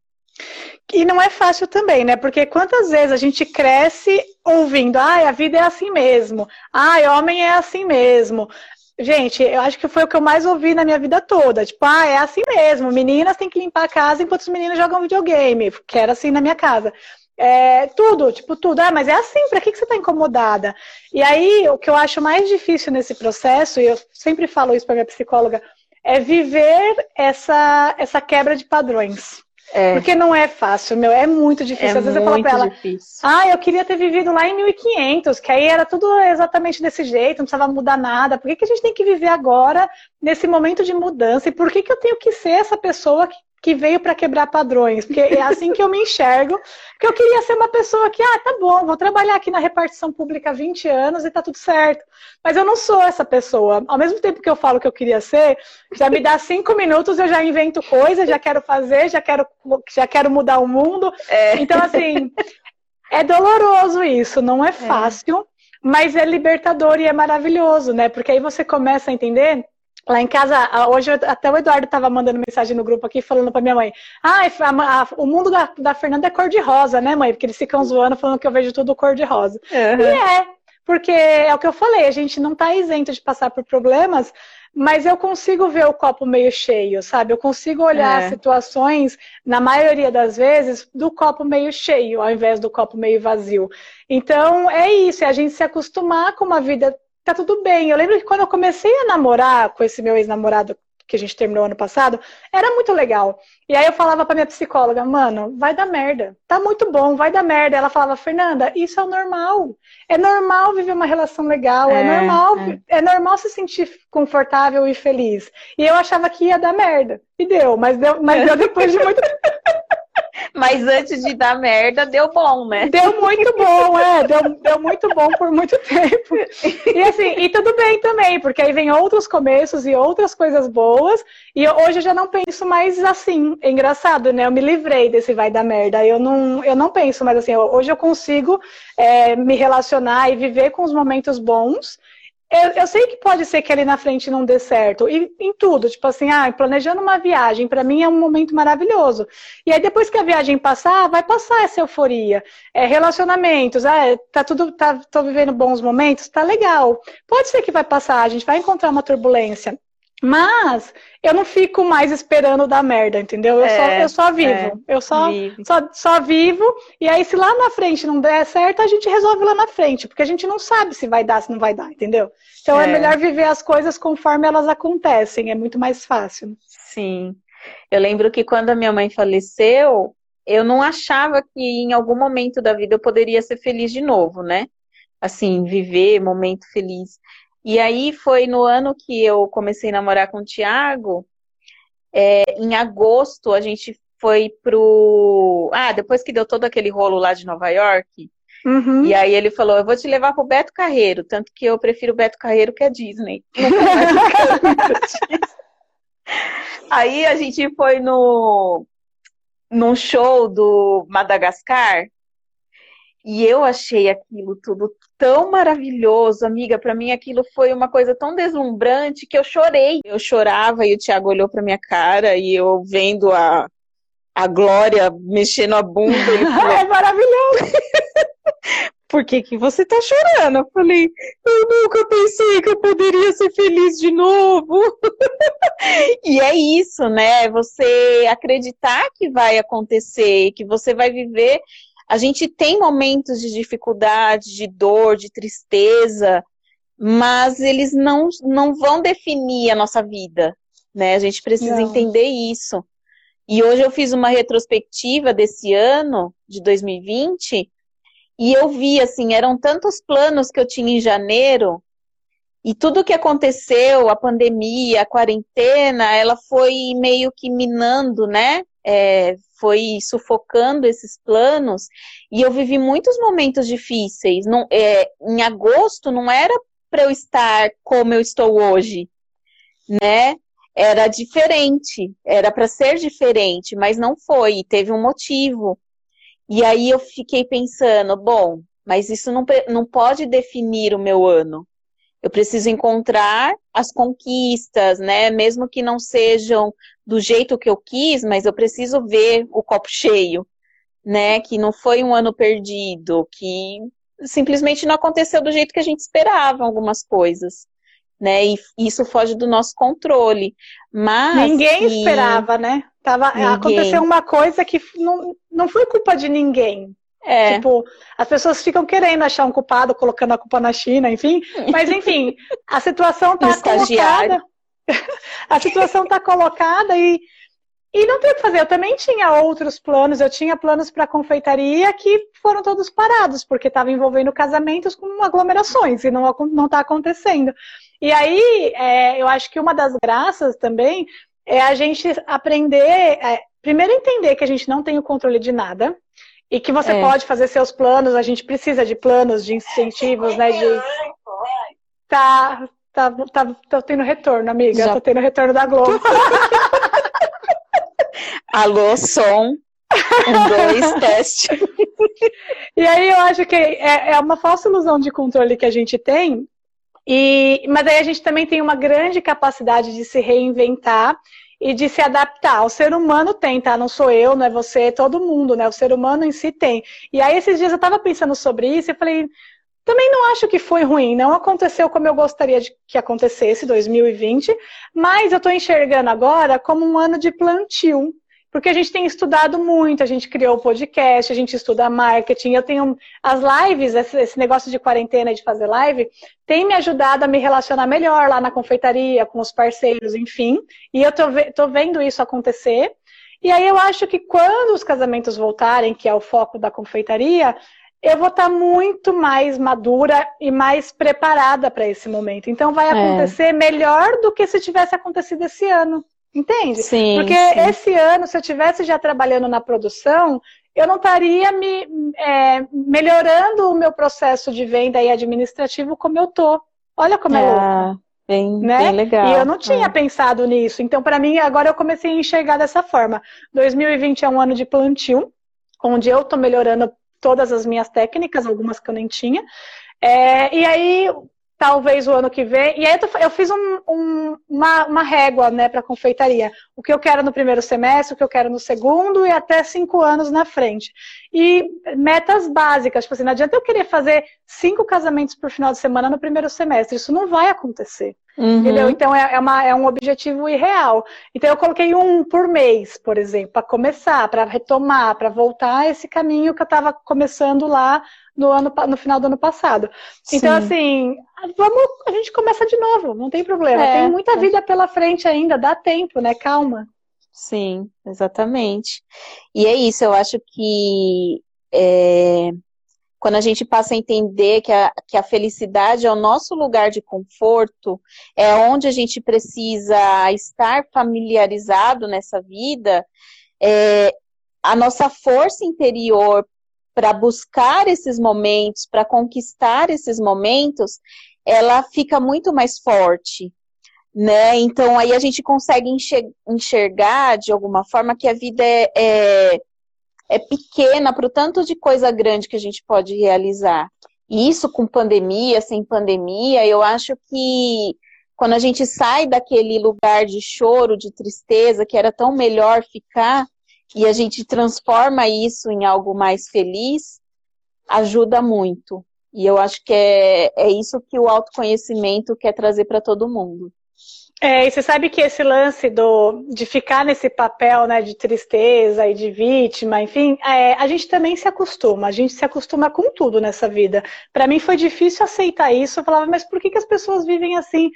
E não é fácil também, né? Porque quantas vezes a gente cresce ouvindo, ai, a vida é assim mesmo, ai, homem é assim mesmo. Gente, eu acho que foi o que eu mais ouvi na minha vida toda. Tipo, ah, é assim mesmo, meninas têm que limpar a casa enquanto os meninos jogam videogame, que era assim na minha casa. É, tudo, tipo, tudo. Ah, mas é assim, pra que, que você tá incomodada? E aí, o que eu acho mais difícil nesse processo, e eu sempre falo isso pra minha psicóloga, é viver essa, essa quebra de padrões. É. Porque não é fácil, meu, é muito difícil. É Às vezes eu falo pra ela, difícil. ah, eu queria ter vivido lá em 1500, que aí era tudo exatamente desse jeito, não precisava mudar nada. Por que, que a gente tem que viver agora, nesse momento de mudança? E por que, que eu tenho que ser essa pessoa que que veio para quebrar padrões, porque é assim que eu me enxergo, que eu queria ser uma pessoa que, ah, tá bom, vou trabalhar aqui na repartição pública há 20 anos e tá tudo certo. Mas eu não sou essa pessoa. Ao mesmo tempo que eu falo que eu queria ser, já me dá cinco minutos, eu já invento coisas, já quero fazer, já quero, já quero mudar o mundo. É. Então, assim, é doloroso isso, não é, é. fácil, é. mas é libertador e é maravilhoso, né? Porque aí você começa a entender Lá em casa, hoje até o Eduardo estava mandando mensagem no grupo aqui falando para minha mãe: Ah, a, a, o mundo da, da Fernanda é cor-de-rosa, né, mãe? Porque eles ficam zoando falando que eu vejo tudo cor-de-rosa. Uhum. E é, porque é o que eu falei, a gente não está isento de passar por problemas, mas eu consigo ver o copo meio cheio, sabe? Eu consigo olhar é. situações, na maioria das vezes, do copo meio cheio, ao invés do copo meio vazio. Então, é isso, é a gente se acostumar com uma vida tá tudo bem. Eu lembro que quando eu comecei a namorar com esse meu ex-namorado que a gente terminou ano passado, era muito legal. E aí eu falava pra minha psicóloga, mano, vai dar merda. Tá muito bom, vai dar merda. Ela falava, Fernanda, isso é o normal. É normal viver uma relação legal, é, é normal, é. é. normal se sentir confortável e feliz. E eu achava que ia dar merda. E deu, mas deu, mas deu depois de muito Mas antes de dar merda, deu bom, né? Deu muito bom, é. Deu, deu muito bom por muito tempo. E assim, e tudo bem também, porque aí vem outros começos e outras coisas boas. E hoje eu já não penso mais assim. É engraçado, né? Eu me livrei desse vai dar merda. Eu não, eu não penso mais assim. Hoje eu consigo é, me relacionar e viver com os momentos bons eu, eu, sei que pode ser que ali na frente não dê certo. E em tudo, tipo assim, ah, planejando uma viagem, para mim é um momento maravilhoso. E aí depois que a viagem passar, vai passar essa euforia. É, relacionamentos, ah, tá tudo, tá, tô vivendo bons momentos, tá legal. Pode ser que vai passar, a gente vai encontrar uma turbulência. Mas eu não fico mais esperando dar merda, entendeu? Eu, é, só, eu só vivo. É, eu só, só, só vivo. E aí, se lá na frente não der certo, a gente resolve lá na frente. Porque a gente não sabe se vai dar, se não vai dar, entendeu? Então é, é melhor viver as coisas conforme elas acontecem. É muito mais fácil. Sim. Eu lembro que quando a minha mãe faleceu, eu não achava que em algum momento da vida eu poderia ser feliz de novo, né? Assim, viver momento feliz. E aí foi no ano que eu comecei a namorar com o Tiago, é, em agosto a gente foi pro. Ah, depois que deu todo aquele rolo lá de Nova York. Uhum. E aí ele falou: Eu vou te levar pro Beto Carreiro. Tanto que eu prefiro o Beto Carreiro que a Disney. <laughs> aí a gente foi no num show do Madagascar e eu achei aquilo tudo tão maravilhoso, amiga. Para mim aquilo foi uma coisa tão deslumbrante que eu chorei. Eu chorava e o Thiago olhou para minha cara e eu vendo a, a Glória mexendo a bunda. Ele falou, <laughs> é maravilhoso! <laughs> Por que, que você tá chorando? Eu falei, eu nunca pensei que eu poderia ser feliz de novo. <laughs> e é isso, né? Você acreditar que vai acontecer, que você vai viver a gente tem momentos de dificuldade, de dor, de tristeza, mas eles não, não vão definir a nossa vida, né? A gente precisa não. entender isso. E hoje eu fiz uma retrospectiva desse ano, de 2020, e eu vi, assim, eram tantos planos que eu tinha em janeiro, e tudo que aconteceu, a pandemia, a quarentena, ela foi meio que minando, né? é, foi sufocando esses planos e eu vivi muitos momentos difíceis. Não, é, em agosto não era para eu estar como eu estou hoje, né? Era diferente, era para ser diferente, mas não foi, teve um motivo. E aí eu fiquei pensando, bom, mas isso não, não pode definir o meu ano. Eu preciso encontrar as conquistas, né? Mesmo que não sejam do jeito que eu quis, mas eu preciso ver o copo cheio, né? Que não foi um ano perdido, que simplesmente não aconteceu do jeito que a gente esperava algumas coisas, né? E isso foge do nosso controle. Mas ninguém que... esperava, né? Tava ninguém. aconteceu uma coisa que não, não foi culpa de ninguém. É. Tipo, as pessoas ficam querendo achar um culpado, colocando a culpa na China, enfim. Mas, <laughs> enfim, a situação está colocada. <laughs> a situação está colocada e, e não tem o que fazer. Eu também tinha outros planos, eu tinha planos para confeitaria que foram todos parados, porque estava envolvendo casamentos com aglomerações e não está acontecendo. E aí, é, eu acho que uma das graças também é a gente aprender, é, primeiro entender que a gente não tem o controle de nada, e que você é. pode fazer seus planos, a gente precisa de planos, de incentivos, né? De... Tá, tá, tá, tá tendo retorno, amiga. Já. Tá tendo retorno da Globo. <laughs> Alô, som. Um, dois, <laughs> teste. E aí eu acho que é, é uma falsa ilusão de controle que a gente tem. E, mas aí a gente também tem uma grande capacidade de se reinventar e de se adaptar. O ser humano tem, tá? Não sou eu, não é você, é todo mundo, né? O ser humano em si tem. E aí, esses dias eu estava pensando sobre isso e falei, também não acho que foi ruim, não aconteceu como eu gostaria de que acontecesse 2020, mas eu estou enxergando agora como um ano de plantio. Porque a gente tem estudado muito, a gente criou o podcast, a gente estuda marketing, eu tenho as lives, esse, negócio de quarentena de fazer live, tem me ajudado a me relacionar melhor lá na confeitaria, com os parceiros, enfim. E eu tô, tô vendo isso acontecer. E aí eu acho que quando os casamentos voltarem, que é o foco da confeitaria, eu vou estar tá muito mais madura e mais preparada para esse momento. Então vai é. acontecer é. melhor do que se tivesse acontecido esse ano. Entende? Sim, Porque sim. esse ano, se eu tivesse já trabalhando na produção, eu não estaria me é, melhorando o meu processo de venda e administrativo como eu tô. Olha como é, é louco. Bem, né? bem legal. E eu não tinha é. pensado nisso. Então, para mim, agora eu comecei a enxergar dessa forma. 2020 é um ano de plantio, onde eu estou melhorando todas as minhas técnicas, algumas que eu nem tinha. É, e aí, talvez o ano que vem. E aí eu fiz um, um, uma, uma régua né, para confeitaria. O que eu quero no primeiro semestre, o que eu quero no segundo e até cinco anos na frente. E metas básicas, tipo assim, não adianta eu querer fazer cinco casamentos por final de semana no primeiro semestre. Isso não vai acontecer. Uhum. Entendeu? Então é, é, uma, é um objetivo irreal. Então eu coloquei um por mês, por exemplo, para começar, para retomar, para voltar esse caminho que eu estava começando lá no, ano, no final do ano passado. Sim. Então, assim, vamos, a gente começa de novo, não tem problema. É, tem muita é. vida pela frente ainda, dá tempo, né? Calma. Sim, exatamente. E é isso, eu acho que é, quando a gente passa a entender que a, que a felicidade é o nosso lugar de conforto, é onde a gente precisa estar familiarizado nessa vida, é, a nossa força interior para buscar esses momentos, para conquistar esses momentos, ela fica muito mais forte, né? Então aí a gente consegue enxergar de alguma forma que a vida é, é, é pequena para o tanto de coisa grande que a gente pode realizar. E isso com pandemia, sem pandemia, eu acho que quando a gente sai daquele lugar de choro, de tristeza, que era tão melhor ficar, e a gente transforma isso em algo mais feliz, ajuda muito. E eu acho que é, é isso que o autoconhecimento quer trazer para todo mundo. É, e você sabe que esse lance do, de ficar nesse papel né, de tristeza e de vítima, enfim, é, a gente também se acostuma, a gente se acostuma com tudo nessa vida. Para mim foi difícil aceitar isso, eu falava, mas por que, que as pessoas vivem assim?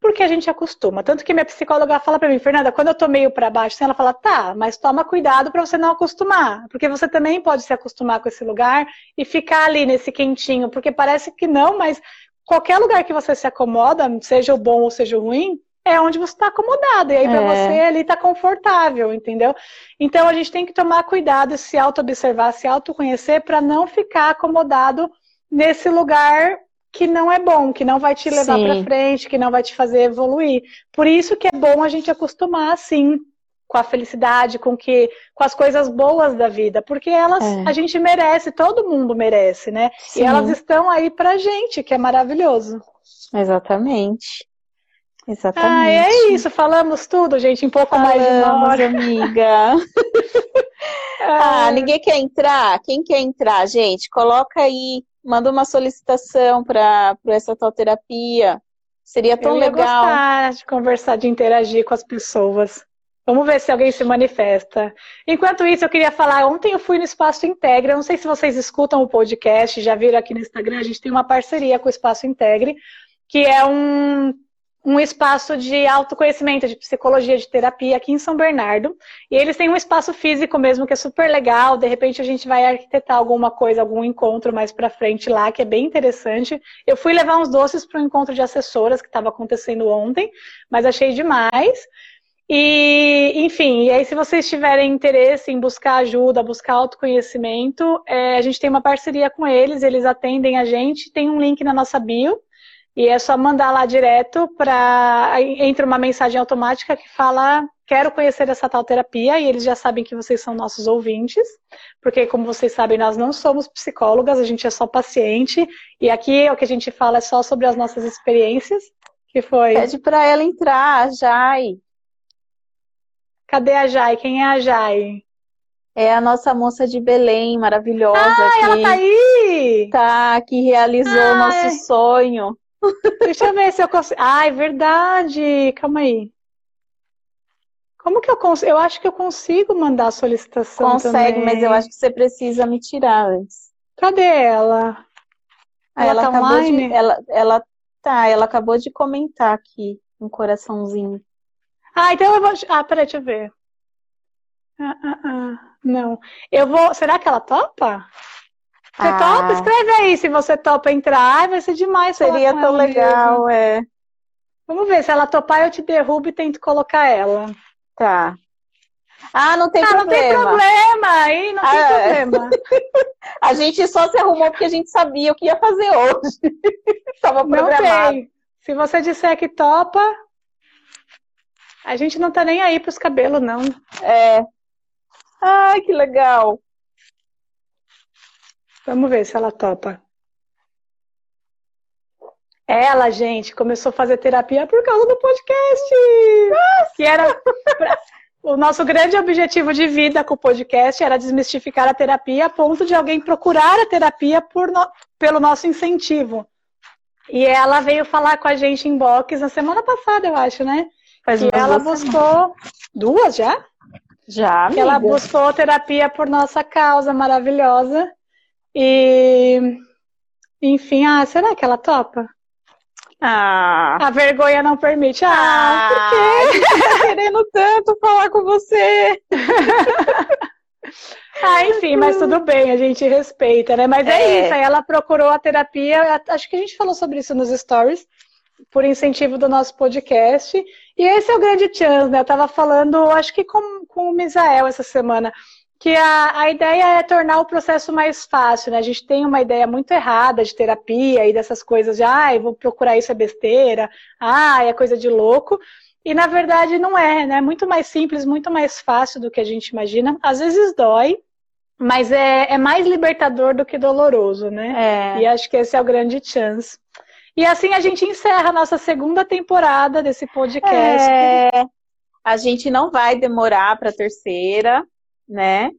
Porque a gente acostuma. Tanto que minha psicóloga fala para mim, Fernanda, quando eu tô meio para baixo, assim, ela fala, tá, mas toma cuidado para você não acostumar, porque você também pode se acostumar com esse lugar e ficar ali nesse quentinho, porque parece que não, mas qualquer lugar que você se acomoda, seja o bom ou seja o ruim, é onde você está acomodado. E aí, para é. você, ali está confortável, entendeu? Então, a gente tem que tomar cuidado, se auto-observar, se autoconhecer, para não ficar acomodado nesse lugar que não é bom, que não vai te levar para frente, que não vai te fazer evoluir. Por isso que é bom a gente acostumar, assim, com a felicidade, com que com as coisas boas da vida, porque elas é. a gente merece, todo mundo merece, né? Sim. E elas estão aí pra gente, que é maravilhoso. Exatamente. Exatamente. Ah, é isso, falamos tudo, gente, em pouco falamos, mais de uma hora. amiga. <laughs> ah, ninguém quer entrar? Quem quer entrar, gente? Coloca aí, manda uma solicitação para essa tua terapia. Seria tão Eu legal. Gostar de conversar, de interagir com as pessoas. Vamos ver se alguém se manifesta. Enquanto isso, eu queria falar, ontem eu fui no Espaço Integre, não sei se vocês escutam o podcast, já viram aqui no Instagram, a gente tem uma parceria com o Espaço Integre, que é um um espaço de autoconhecimento, de psicologia, de terapia aqui em São Bernardo. E eles têm um espaço físico mesmo que é super legal. De repente a gente vai arquitetar alguma coisa, algum encontro mais para frente lá, que é bem interessante. Eu fui levar uns doces para um encontro de assessoras que estava acontecendo ontem, mas achei demais. E, enfim, e aí se vocês tiverem interesse em buscar ajuda, buscar autoconhecimento, é, a gente tem uma parceria com eles, eles atendem a gente, tem um link na nossa bio. E é só mandar lá direto para entra uma mensagem automática que fala quero conhecer essa tal terapia e eles já sabem que vocês são nossos ouvintes, porque como vocês sabem nós não somos psicólogas, a gente é só paciente e aqui o que a gente fala é só sobre as nossas experiências. Que foi? Pede para ela entrar, a Jai. Cadê a Jai? Quem é a Jai? É a nossa moça de Belém, maravilhosa. Ah, ela tá aí! Tá, que realizou o nosso sonho. <laughs> Deixa eu ver se eu consigo. Ah, é verdade. Calma aí. Como que eu consigo? Eu acho que eu consigo mandar a solicitação. Consegue, também. mas eu acho que você precisa me tirar antes. Cadê ela? Ela, ela tá online? De, ela, ela tá, ela acabou de comentar aqui um coraçãozinho. Ah, então eu vou. Ah, peraí, deixa eu ver. Ah, ah, ah. Não. Eu vou. Será que ela topa? Você ah. topa? Escreve aí se você topa entrar. vai ser demais. Seria tão legal, mesmo. é. Vamos ver, se ela topar, eu te derrubo e tento colocar ela. Tá. Ah, não tem ah, problema. Não tem problema, aí não ah, tem é. problema. <laughs> a gente só se arrumou porque a gente sabia o que ia fazer hoje. <laughs> Estava programado. Não tem. Se você disser que topa, a gente não tá nem aí pros cabelos, não. É. Ai, que legal. Vamos ver se ela topa. Ela, gente, começou a fazer terapia por causa do podcast. Nossa. Que era o nosso grande objetivo de vida com o podcast era desmistificar a terapia a ponto de alguém procurar a terapia no... pelo nosso incentivo. E ela veio falar com a gente em box na semana passada, eu acho, né? Faz e ela buscou duas já? Já, amiga. Ela buscou terapia por nossa causa maravilhosa. E, enfim, ah, será que ela topa? Ah. A vergonha não permite. Ah, ah por quê? Tá querendo tanto falar com você. <laughs> ah, enfim, mas tudo bem, a gente respeita, né? Mas é, é isso, aí ela procurou a terapia, acho que a gente falou sobre isso nos stories, por incentivo do nosso podcast. E esse é o grande chance, né? Eu tava falando, acho que com, com o Misael essa semana, que a, a ideia é tornar o processo mais fácil, né? A gente tem uma ideia muito errada de terapia e dessas coisas de, ah, eu vou procurar isso é besteira, ah, é coisa de louco. E na verdade não é, né? É muito mais simples, muito mais fácil do que a gente imagina. Às vezes dói, mas é, é mais libertador do que doloroso, né? É. E acho que esse é o grande chance. E assim a gente encerra a nossa segunda temporada desse podcast. É, a gente não vai demorar para a terceira, né?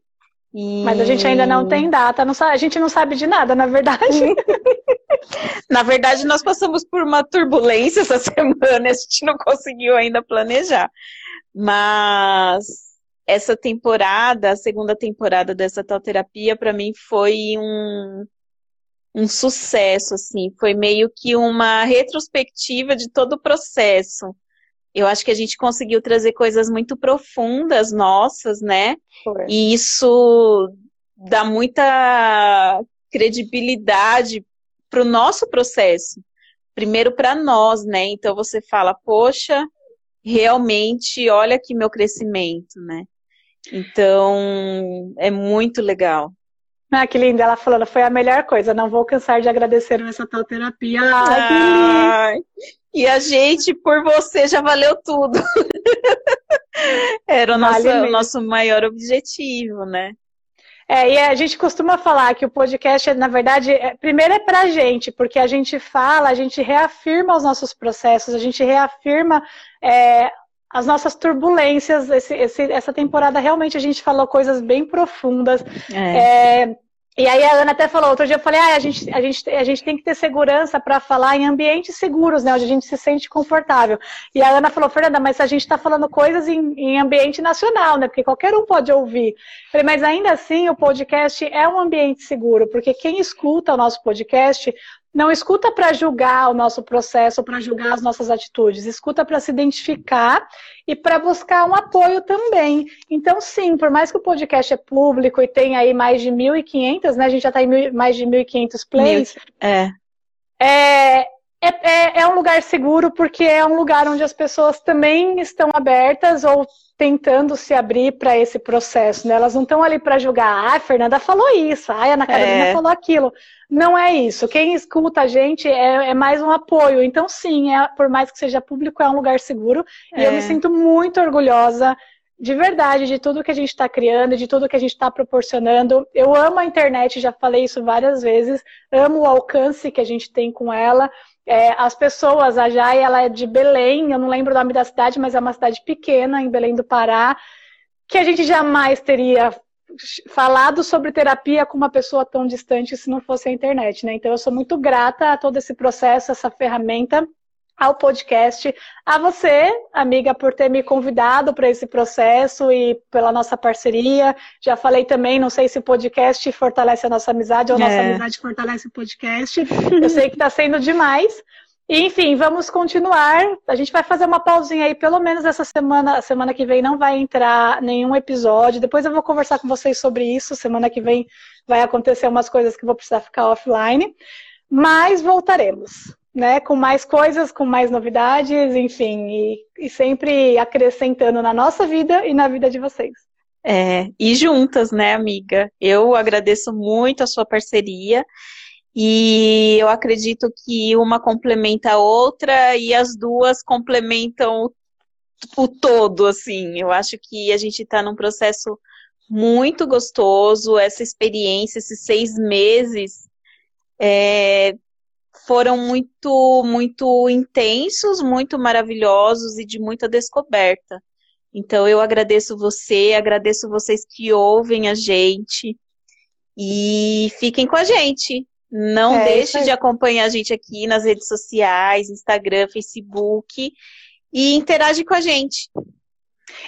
E... Mas a gente ainda não tem data, não sabe, a gente não sabe de nada, na verdade. <laughs> na verdade, nós passamos por uma turbulência essa <laughs> semana, a gente não conseguiu ainda planejar. Mas essa temporada, a segunda temporada dessa tal terapia, para mim foi um, um sucesso, assim. Foi meio que uma retrospectiva de todo o processo. Eu acho que a gente conseguiu trazer coisas muito profundas nossas, né? Foi. E isso dá muita credibilidade para o nosso processo. Primeiro para nós, né? Então você fala, poxa, realmente, olha aqui meu crescimento, né? Então, é muito legal. Ah, que linda, ela falando, foi a melhor coisa, não vou cansar de agradecer essa tal terapia. Ai, e a gente, por você, já valeu tudo. <laughs> Era o nosso, vale o nosso maior objetivo, né? É, e a gente costuma falar que o podcast, na verdade, é, primeiro é pra gente, porque a gente fala, a gente reafirma os nossos processos, a gente reafirma é, as nossas turbulências. Esse, esse, essa temporada realmente a gente falou coisas bem profundas. É. É, e aí a Ana até falou, outro dia eu falei, ah, a gente, a gente, a gente tem que ter segurança para falar em ambientes seguros, né? Onde a gente se sente confortável. E a Ana falou, Fernanda, mas a gente está falando coisas em, em, ambiente nacional, né? Porque qualquer um pode ouvir. Eu falei, mas ainda assim o podcast é um ambiente seguro, porque quem escuta o nosso podcast não escuta para julgar o nosso processo, para julgar as nossas atitudes, escuta para se identificar e para buscar um apoio também. Então, sim, por mais que o podcast é público e tem aí mais de 1.500, né? A gente já está em mais de 1.500 plays. É. é. É, é, é um lugar seguro porque é um lugar onde as pessoas também estão abertas ou tentando se abrir para esse processo, né? Elas não estão ali para julgar, ah, a Fernanda falou isso, ah, a Ana Carolina é. falou aquilo. Não é isso. Quem escuta a gente é, é mais um apoio. Então, sim, é, por mais que seja público, é um lugar seguro. É. E eu me é. sinto muito orgulhosa de verdade, de tudo que a gente está criando, de tudo que a gente está proporcionando. Eu amo a internet, já falei isso várias vezes, amo o alcance que a gente tem com ela. É, as pessoas, a Jai, ela é de Belém, eu não lembro o nome da cidade, mas é uma cidade pequena, em Belém do Pará, que a gente jamais teria falado sobre terapia com uma pessoa tão distante se não fosse a internet, né? Então eu sou muito grata a todo esse processo, essa ferramenta, ao podcast, a você, amiga, por ter me convidado para esse processo e pela nossa parceria. Já falei também, não sei se o podcast fortalece a nossa amizade ou a nossa é. amizade fortalece o podcast. Eu sei que está sendo demais. E, enfim, vamos continuar. A gente vai fazer uma pausinha aí, pelo menos essa semana. Semana que vem não vai entrar nenhum episódio. Depois eu vou conversar com vocês sobre isso. Semana que vem vai acontecer umas coisas que vou precisar ficar offline. Mas voltaremos né, com mais coisas, com mais novidades, enfim, e, e sempre acrescentando na nossa vida e na vida de vocês. É, e juntas, né, amiga? Eu agradeço muito a sua parceria e eu acredito que uma complementa a outra e as duas complementam o todo, assim. Eu acho que a gente está num processo muito gostoso, essa experiência, esses seis meses, é, foram muito, muito intensos, muito maravilhosos e de muita descoberta. Então eu agradeço você, agradeço vocês que ouvem a gente e fiquem com a gente. Não é, deixe de acompanhar a gente aqui nas redes sociais, Instagram, Facebook e interage com a gente.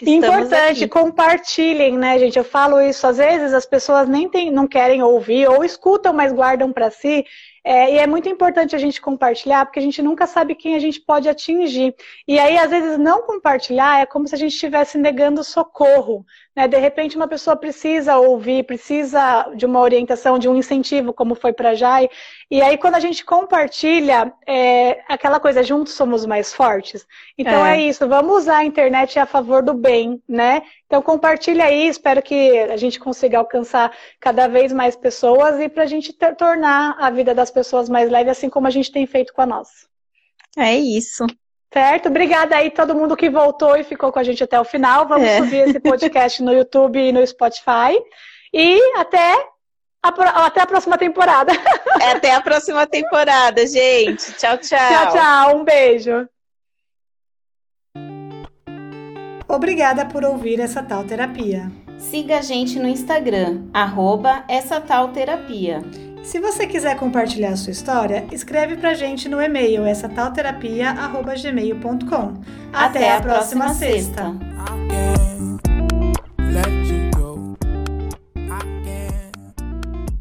Estamos Importante, aqui. compartilhem, né, gente? Eu falo isso, às vezes as pessoas nem tem, não querem ouvir ou escutam, mas guardam para si. É, e é muito importante a gente compartilhar, porque a gente nunca sabe quem a gente pode atingir. E aí, às vezes, não compartilhar é como se a gente estivesse negando socorro. Né? De repente, uma pessoa precisa ouvir, precisa de uma orientação, de um incentivo, como foi para a Jai. E aí, quando a gente compartilha, é aquela coisa, juntos somos mais fortes. Então é. é isso, vamos usar a internet a favor do bem, né? Então compartilha aí, espero que a gente consiga alcançar cada vez mais pessoas e para a gente ter, tornar a vida das pessoas mais leve, assim como a gente tem feito com a nossa. É isso. Certo? Obrigada aí todo mundo que voltou e ficou com a gente até o final. Vamos é. subir esse podcast no YouTube e no Spotify. E até a, até a próxima temporada. É, até a próxima temporada, gente. Tchau, tchau. Tchau, tchau. Um beijo. Obrigada por ouvir essa tal terapia. Siga a gente no Instagram, arroba essa tal terapia. Se você quiser compartilhar a sua história, escreve pra gente no e-mail essa talterapia@gmail.com. Até, Até a próxima, próxima sexta. sexta.